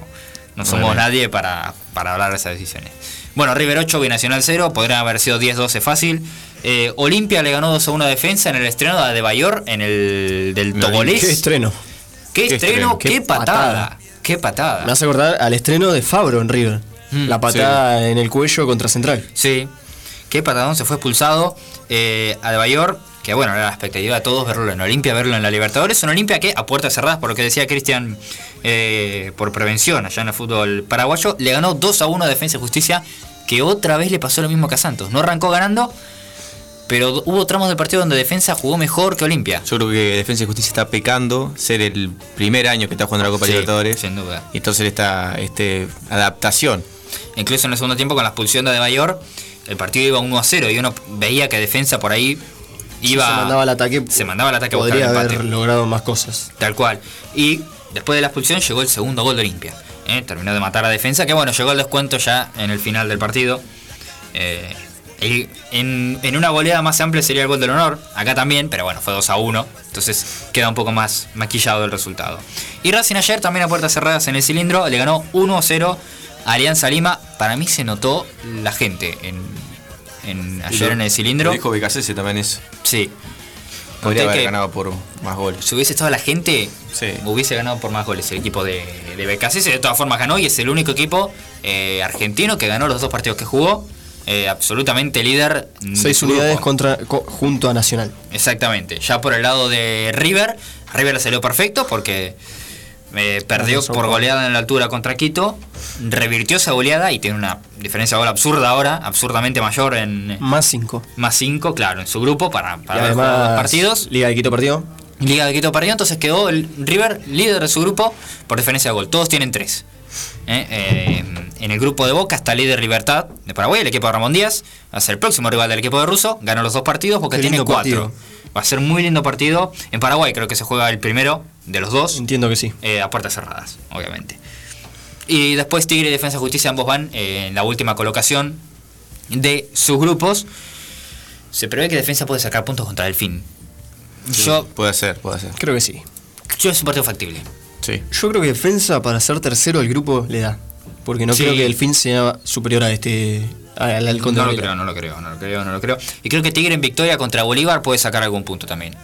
Speaker 7: no somos
Speaker 9: Bueno.
Speaker 7: nadie para, para hablar de esas decisiones. Bueno, River 8, Binacional 0, podría haber sido 10-12 fácil. Eh, Olimpia le ganó 2 a 1 a defensa en el estreno de Bayor en el del Togolés.
Speaker 8: Qué estreno.
Speaker 7: ¿Qué,
Speaker 8: qué
Speaker 7: estreno,
Speaker 8: estreno,
Speaker 7: qué,
Speaker 8: qué
Speaker 7: patada.
Speaker 8: patada.
Speaker 7: Qué patada.
Speaker 8: Me hace acordar al estreno de Fabro en River.
Speaker 7: Mm,
Speaker 8: la patada en el cuello contra Central.
Speaker 7: Sí. Qué patadón se fue expulsado. Eh, Adebayor que bueno, era la expectativa de todos verlo en Olimpia, verlo en la Libertadores. Un Olimpia que a puertas cerradas, por lo que decía Cristian, eh, por prevención allá en el fútbol paraguayo, le ganó 2 a 1 a Defensa y Justicia, que otra vez le pasó lo mismo que a Santos. No arrancó ganando, pero hubo tramos del partido donde Defensa jugó mejor que Olimpia.
Speaker 9: Yo creo que Defensa y Justicia está pecando ser el primer año que está jugando la Copa
Speaker 7: Sí,
Speaker 9: Libertadores.
Speaker 7: sin duda.
Speaker 9: Y entonces esta este, adaptación.
Speaker 7: Incluso en el segundo tiempo con la expulsión de Mayor, el partido iba 1 a 0 y uno veía que Defensa por ahí iba.
Speaker 8: se mandaba al ataque.
Speaker 7: Se mandaba al ataque a buscar
Speaker 8: Podría
Speaker 7: el empate.
Speaker 8: haber logrado más cosas.
Speaker 7: Tal cual. Y después de la expulsión llegó el segundo gol de Olimpia. ¿eh? Terminó de matar a defensa, que bueno, llegó el descuento ya en el final del partido. Eh, en, en una goleada más amplia sería el gol del honor, acá también, pero bueno, fue 2 a 1, entonces queda un poco más maquillado el resultado. Y Racing ayer también a puertas cerradas en el cilindro, le ganó 1 a 0 a Alianza Lima. Para mí se notó la gente en, en- ayer en el cilindro.
Speaker 9: Dijo Becasese también eso.
Speaker 7: Sí.
Speaker 9: Podría haber ganado por más goles.
Speaker 7: si hubiese estado la gente, hubiese ganado por más goles el equipo de, de BKC. De todas formas ganó y es el único equipo eh, argentino que ganó los dos partidos que jugó. Eh, absolutamente líder. de
Speaker 8: Seis unidades contra, co- junto a Nacional.
Speaker 7: Exactamente. Ya por el lado de River, River salió perfecto porque eh, perdió por goleada en la altura contra Quito. Revirtió esa goleada y tiene una diferencia de gol absurda ahora, absurdamente mayor en
Speaker 8: Más 5.
Speaker 7: más 5, claro, en su grupo para, para dos
Speaker 8: además,
Speaker 7: partidos.
Speaker 8: Liga de Quito partido.
Speaker 7: Liga de Quito perdió, entonces quedó el River líder de su grupo por diferencia de gol. Todos tienen tres. ¿Eh? Eh, en el grupo de Boca está líder Libertad de Paraguay, el equipo de Ramón Díaz. Va a ser el próximo rival del equipo de Russo. Ganó los dos partidos porque
Speaker 8: Qué
Speaker 7: tiene cuatro.
Speaker 8: partido.
Speaker 7: Va a ser muy lindo partido. En Paraguay creo que se juega el primero de los dos.
Speaker 8: Entiendo que sí.
Speaker 7: eh, a puertas cerradas, obviamente. Y después Tigre y Defensa y Justicia ambos van eh, en la última colocación de sus grupos. Se prevé que Defensa puede sacar puntos contra el fin. Yo,
Speaker 9: Puede ser, puede ser.
Speaker 8: Creo que sí.
Speaker 7: yo es un partido factible.
Speaker 9: Sí.
Speaker 8: Yo creo que defensa para ser tercero del grupo le da. Porque no
Speaker 7: Sí.
Speaker 8: creo que el fin sea superior a este. al de
Speaker 7: No lo creo, no lo creo, no lo creo, no lo creo. Y creo que Tigre en victoria contra Bolívar puede sacar algún punto también.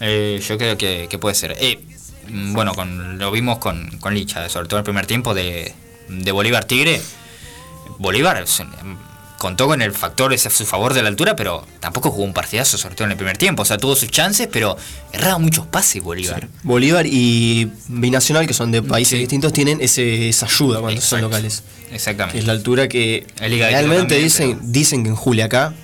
Speaker 7: Eh, yo creo que, que puede ser. Eh, mm, bueno, con, lo vimos con, con Licha, sobre todo el primer tiempo de, de Bolívar Tigre. Bolívar es un- contó con el factor ese a su favor de la altura, pero tampoco jugó un partidazo, sobre todo en el primer tiempo. O sea, tuvo sus chances, pero erraba muchos pases Bolívar.
Speaker 8: Bolívar y Binacional, que son de países
Speaker 7: Sí.
Speaker 8: distintos, tienen ese, esa ayuda cuando son locales.
Speaker 7: Exactamente.
Speaker 8: es la altura que
Speaker 7: La Liga
Speaker 8: realmente
Speaker 7: también,
Speaker 8: dicen, dicen que en Juliacá,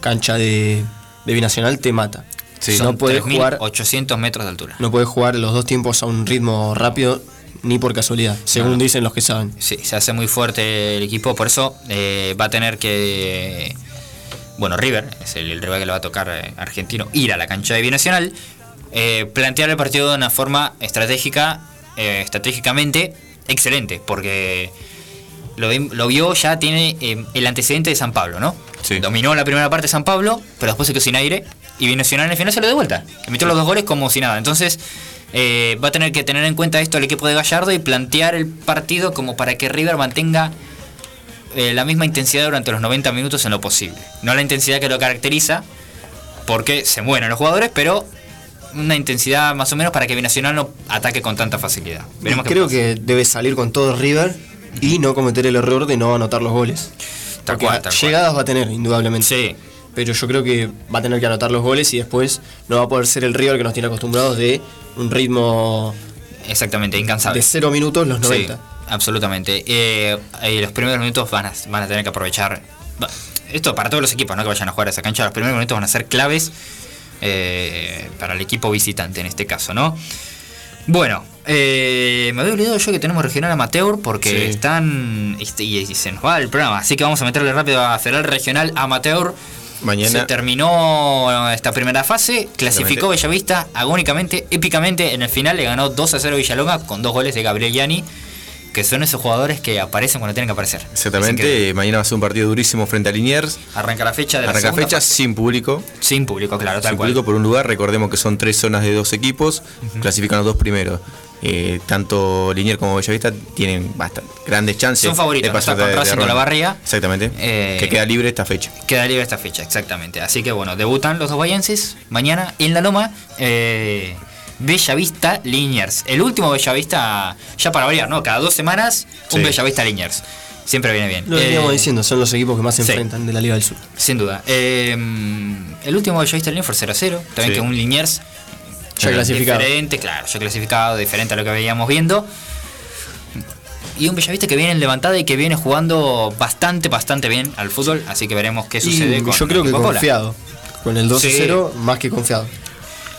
Speaker 8: cancha de, de Binacional, te mata.
Speaker 7: Son
Speaker 8: no puedes jugar
Speaker 7: 3.800 metros de altura.
Speaker 8: no puedes jugar los dos tiempos a un ritmo rápido ni por casualidad, según
Speaker 7: no.
Speaker 8: dicen los que saben.
Speaker 7: Sí, se hace muy fuerte el equipo, por eso eh, va a tener que. Bueno, River es el, el rival que le va a tocar eh, argentino, ir a la cancha de Binacional, eh, plantear el partido de una forma estratégica, estratégicamente excelente, porque lo, vi- lo vio ya, tiene el antecedente de San Pablo, ¿no? Dominó la primera parte San Pablo, pero después se quedó sin aire, y Binacional en el final se lo de vuelta, que metió los dos goles como si nada. Entonces. Eh, va a tener que tener en cuenta esto el equipo de Gallardo y plantear el partido como para que River mantenga eh, la misma intensidad durante los 90 minutos en lo posible. No la intensidad que lo caracteriza, porque se mueren los jugadores, pero una intensidad más o menos para que Binacional no ataque con tanta facilidad. Veremos
Speaker 8: Creo que debe salir con todo River y no cometer el error de no anotar los goles.
Speaker 7: Tal
Speaker 8: Porque
Speaker 7: cual, tal cual.
Speaker 8: llegadas va a tener, indudablemente.
Speaker 7: Sí.
Speaker 8: Pero yo creo que va a tener que anotar los goles y después no va a poder ser el River que nos tiene acostumbrados de un ritmo
Speaker 7: Exactamente, incansable.
Speaker 8: de cero minutos los 90.
Speaker 7: Sí, absolutamente. Eh, eh, los primeros minutos van a, van a tener que aprovechar. Esto para todos los equipos ¿no? que vayan a jugar a esa cancha, los primeros minutos van a ser claves eh, para el equipo visitante en este caso, ¿no? Bueno, eh, me había olvidado yo que tenemos regional amateur porque
Speaker 9: Sí.
Speaker 7: están. Y, y se nos va el programa, así que vamos a meterle rápido a Federal Regional Amateur.
Speaker 9: Mañana.
Speaker 7: Se terminó esta primera fase, clasificó Bellavista agónicamente, épicamente. En el final le ganó 2 a 0 Villalonga con dos goles de Gabriel Gianni, que son esos jugadores que aparecen cuando tienen que aparecer.
Speaker 9: Exactamente. Mañana va a ser un partido durísimo frente a Liniers.
Speaker 7: Arranca la fecha de la
Speaker 9: Arranca fecha
Speaker 7: fase.
Speaker 9: sin público.
Speaker 7: Sin público, claro, tal
Speaker 9: sin
Speaker 7: cual.
Speaker 9: público por un lugar. Recordemos que son tres zonas de dos equipos. Clasifican los dos primeros. Eh, tanto Liniers como Bellavista tienen bastante, grandes chances
Speaker 7: Son favoritos,
Speaker 9: de
Speaker 7: ¿no?
Speaker 9: pasar
Speaker 7: Está con
Speaker 9: de- ronda.
Speaker 7: Olavarría.
Speaker 9: Exactamente.
Speaker 7: Eh,
Speaker 9: que queda libre esta fecha.
Speaker 7: Queda libre esta fecha, exactamente. Así que bueno, debutan los dos bayenses mañana en la Loma. Eh, Bellavista Liniers. El último Bellavista, ya para variar, ¿no? Cada dos semanas, un
Speaker 9: Sí.
Speaker 7: Bellavista Liniers. Siempre viene bien.
Speaker 8: Lo veníamos
Speaker 7: Eh,
Speaker 8: diciendo, son los equipos que más se
Speaker 7: sí.
Speaker 8: enfrentan de la Liga del Sur.
Speaker 7: Sin duda. Eh, el último viste el fue 0-0. También
Speaker 8: Sí.
Speaker 7: que un Liniers.
Speaker 8: Ya clasificado.
Speaker 7: Diferente, claro, ya clasificado, diferente a lo que veíamos viendo. Y un Bellavista que viene en levantada y que viene jugando bastante, bastante bien al fútbol. Así que veremos qué
Speaker 8: Y
Speaker 7: sucede con
Speaker 8: yo creo
Speaker 7: el
Speaker 8: que confiado. Con el 2-0, más que confiado.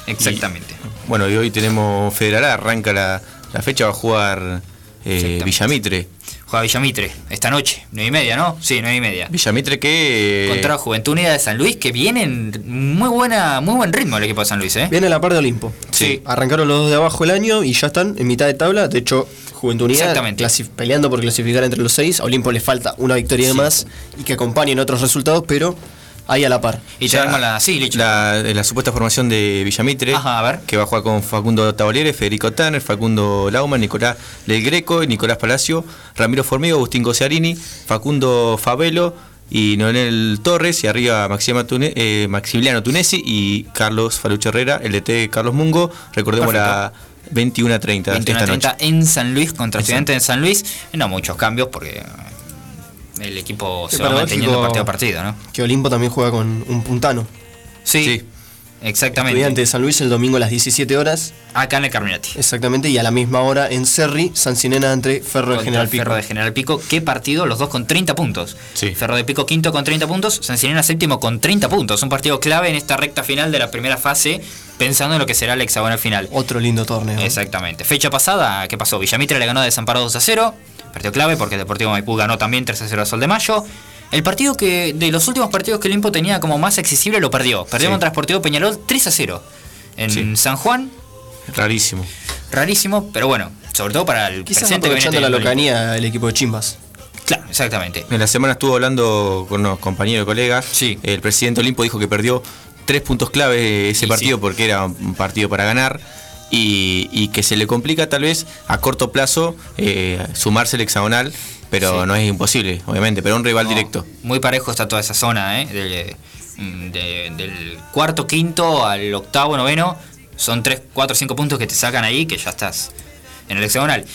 Speaker 7: Exactamente.
Speaker 9: Bueno, y hoy tenemos Federal, arranca la, la fecha, va a jugar eh, Villamitre.
Speaker 7: Juega Villamitre esta noche, 9 y media, ¿no? Sí, 9 y media.
Speaker 9: Villamitre que...
Speaker 7: Contra Juventud Unida de San Luis, que viene en muy buena, muy buen ritmo el equipo de San Luis, ¿eh?
Speaker 8: Viene a la par de Olimpo.
Speaker 7: Sí.
Speaker 8: Arrancaron los dos de abajo el año y ya están en mitad de tabla. De hecho, Juventud Unida peleando por clasificar entre los seis. A Olimpo le falta una victoria de más y que acompañen otros resultados, pero ahí a la par.
Speaker 7: Y tenemos la, sí, Licho.
Speaker 9: la, la supuesta formación de Villamitre, que va a jugar con Facundo Tabolieres, Federico Tanner, Facundo Lauman, Nicolás Del Greco, Nicolás Palacio, Ramiro Formigo, Agustín Gociarini, Facundo Fabelo y Noel Torres, y arriba Tune- eh, Maximiliano Tunesi y Carlos Falucho Herrera, el DT Carlos Mungo, recordemos la 21 a 30 esta
Speaker 7: 21
Speaker 9: noche.
Speaker 7: 30 en San Luis contra Estudiantes en San Luis. No muchos cambios porque eh, el equipo se va manteniendo partido a partido, ¿no?
Speaker 8: Que Olimpo también juega con un puntano.
Speaker 7: Sí, exactamente.
Speaker 8: Estudiante de San Luis el domingo a las 17 horas.
Speaker 7: Acá en el Carminati.
Speaker 8: Exactamente, y a la misma hora en Cerri, San Sinena entre Ferro de General Pico.
Speaker 7: Ferro de General Pico. ¿Qué partido? Los dos con 30 puntos. Ferro de Pico quinto con 30 puntos, San Sinena séptimo con 30 puntos. Un partido clave en esta recta final de la primera fase, pensando en lo que será el hexagonal final.
Speaker 8: Otro lindo torneo.
Speaker 7: Exactamente. Fecha pasada, ¿qué pasó? Villamitre le ganó a Desamparo 2 a 0. Partido clave porque el Deportivo Maipú ganó también 3 a 0 a Sol de Mayo. El partido que de los últimos partidos que el Limpo tenía como más accesible lo perdió. Perdió
Speaker 9: Sí.
Speaker 7: contra Sportivo Peñarol 3 a 0. En San Juan,
Speaker 9: Rarísimo.
Speaker 7: rarísimo, pero bueno, sobre todo para el
Speaker 8: Quizás
Speaker 7: presente
Speaker 8: aprovechando la locanía el equipo de Chimbas.
Speaker 7: Claro, exactamente.
Speaker 9: En la semana estuvo hablando con unos compañeros y colegas. El presidente Olimpo dijo que perdió tres puntos clave ese
Speaker 7: Y
Speaker 9: partido
Speaker 7: sí.
Speaker 9: porque era un partido para ganar. Y, y que se le complica tal vez a corto plazo eh, sumarse el hexagonal, pero
Speaker 7: Sí.
Speaker 9: no es imposible, obviamente, pero un rival directo.
Speaker 7: Muy parejo está toda esa zona, ¿eh? Del, mm, de- del cuarto, quinto al octavo, noveno. Son 3, 4, 5 puntos que te sacan ahí, que ya estás en el hexagonal.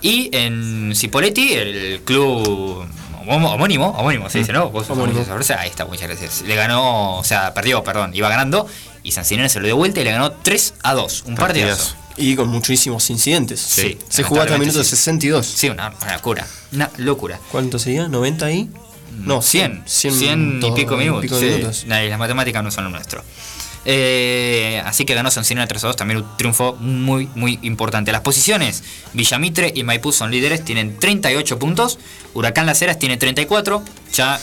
Speaker 7: Y en Cipoletti, el club homónimo, homónimo se dice, ¿no? Vos
Speaker 8: Homónimo.
Speaker 7: ahí está, muchas gracias. Le ganó, o sea, perdió, perdón, iba ganando. Y San Sinena se lo dio vuelta y le ganó 3 a 2. Un partidazo.
Speaker 8: Y con muchísimos incidentes.
Speaker 7: Sí,
Speaker 8: Se jugó hasta el minuto
Speaker 7: sí.
Speaker 8: 62.
Speaker 7: Sí, una, una locura. Una locura.
Speaker 8: ¿Cuánto sería? ¿90 ahí? No,
Speaker 7: 100,
Speaker 8: 100,
Speaker 7: 100 y pico minutos.
Speaker 8: pico de
Speaker 7: sí.
Speaker 8: minutos.
Speaker 7: Nah, y las matemáticas no son lo nuestro. Eh, así que ganó San Sinena 3 a 2, también un triunfo muy, muy importante. Las posiciones, Villamitre y Maipú son líderes, tienen 38 puntos. Huracán Las Heras tiene 34. Ya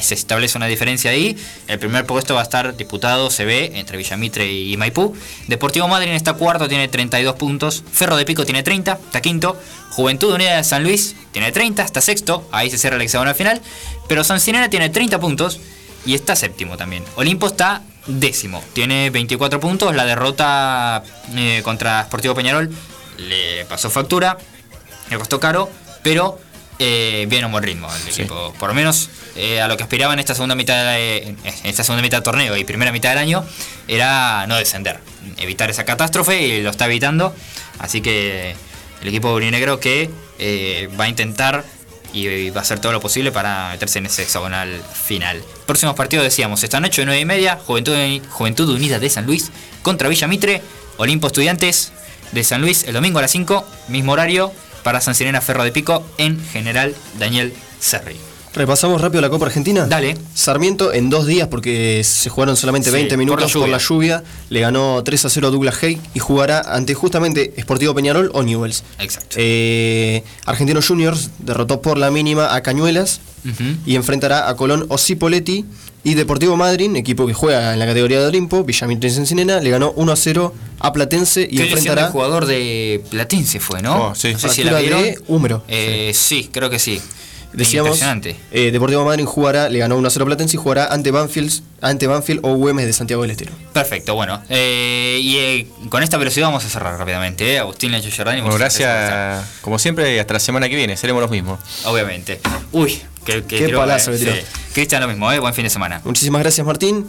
Speaker 7: se establece una diferencia ahí. El primer puesto va a estar disputado, se ve, entre Villamitre y Maipú. Deportivo Madryn está cuarto, tiene 32 puntos. Ferro de Pico tiene 30, está quinto. Juventud Unida de San Luis tiene 30, está sexto. Ahí se cierra el hexagonal final. Pero San Sinena tiene 30 puntos y está séptimo también. Olimpo está décimo, tiene 24 puntos. La derrota eh, contra Sportivo Peñarol le pasó factura, le costó caro, pero eh, viene a un buen ritmo el equipo. Por lo menos eh, a lo que aspiraba en esta segunda mitad de, esta segunda mitad del torneo y primera mitad del año era no descender, evitar esa catástrofe y lo está evitando. Así que el equipo urinegro que eh, va a intentar y va a hacer todo lo posible para meterse en ese hexagonal final. Próximos partidos decíamos, esta noche 9 y media, Juventud, Juventud Unida de San Luis contra Villa Mitre, Olimpo Estudiantes de San Luis el domingo a las 5, mismo horario para San Sirena Ferro de Pico en General Daniel Serri.
Speaker 8: Repasamos rápido la Copa Argentina.
Speaker 7: Dale.
Speaker 8: Sarmiento en dos días, porque se jugaron solamente
Speaker 7: Sí,
Speaker 8: 20
Speaker 7: por
Speaker 8: minutos
Speaker 7: la
Speaker 8: por la, lluvia. Le ganó 3 a 0 a Douglas Hay y jugará ante justamente Sportivo Peñarol o Newells.
Speaker 7: Exacto.
Speaker 8: Eh, Argentinos Juniors derrotó por la mínima a Cañuelas y enfrentará a Colón o Cipoletti. Y Deportivo Madryn, equipo que juega en la categoría de Olimpo, Villamitre y Encinena, le ganó 1 a 0 a Platense y
Speaker 7: ¿Qué lesión
Speaker 8: enfrentará
Speaker 7: del jugador de Platense fue, no?
Speaker 8: Oh, sí.
Speaker 7: No sé si la
Speaker 8: de húmero.
Speaker 7: Eh, sí. creo que sí.
Speaker 8: Decíamos,
Speaker 7: Impresionante.
Speaker 8: eh, Deportivo Madryn jugará, le ganó 1 a 0 a Platense y jugará ante Banfield, ante Banfield o Güemes de Santiago del Estero.
Speaker 7: Perfecto, bueno. eh, y eh, con esta velocidad vamos a cerrar rápidamente. ¿eh? Agustín Lecho Giordani.
Speaker 9: Bueno,
Speaker 7: muchas
Speaker 9: gracias, como siempre, hasta la semana que viene, seremos los mismos.
Speaker 7: Obviamente. Uy, qué,
Speaker 8: Qué palazo que tiró.
Speaker 7: Cristian, lo mismo, ¿eh? buen fin de semana.
Speaker 8: Muchísimas gracias Martín.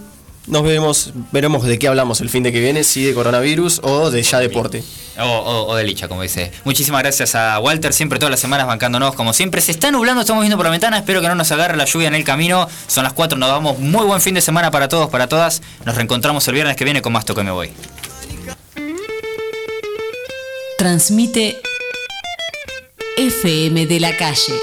Speaker 8: Nos vemos, veremos de qué hablamos el fin de que viene, si de coronavirus o de ya deporte.
Speaker 7: O, de licha, como dice. Muchísimas gracias a Walter, siempre todas las semanas bancándonos, como siempre. Se está nublando, estamos viendo por la ventana, espero que no nos agarre la lluvia en el camino. Son las 4, nos vamos. Muy buen fin de semana para todos, para todas. Nos reencontramos el viernes que viene con más Toque Me Voy.
Speaker 2: Transmite FM de la calle.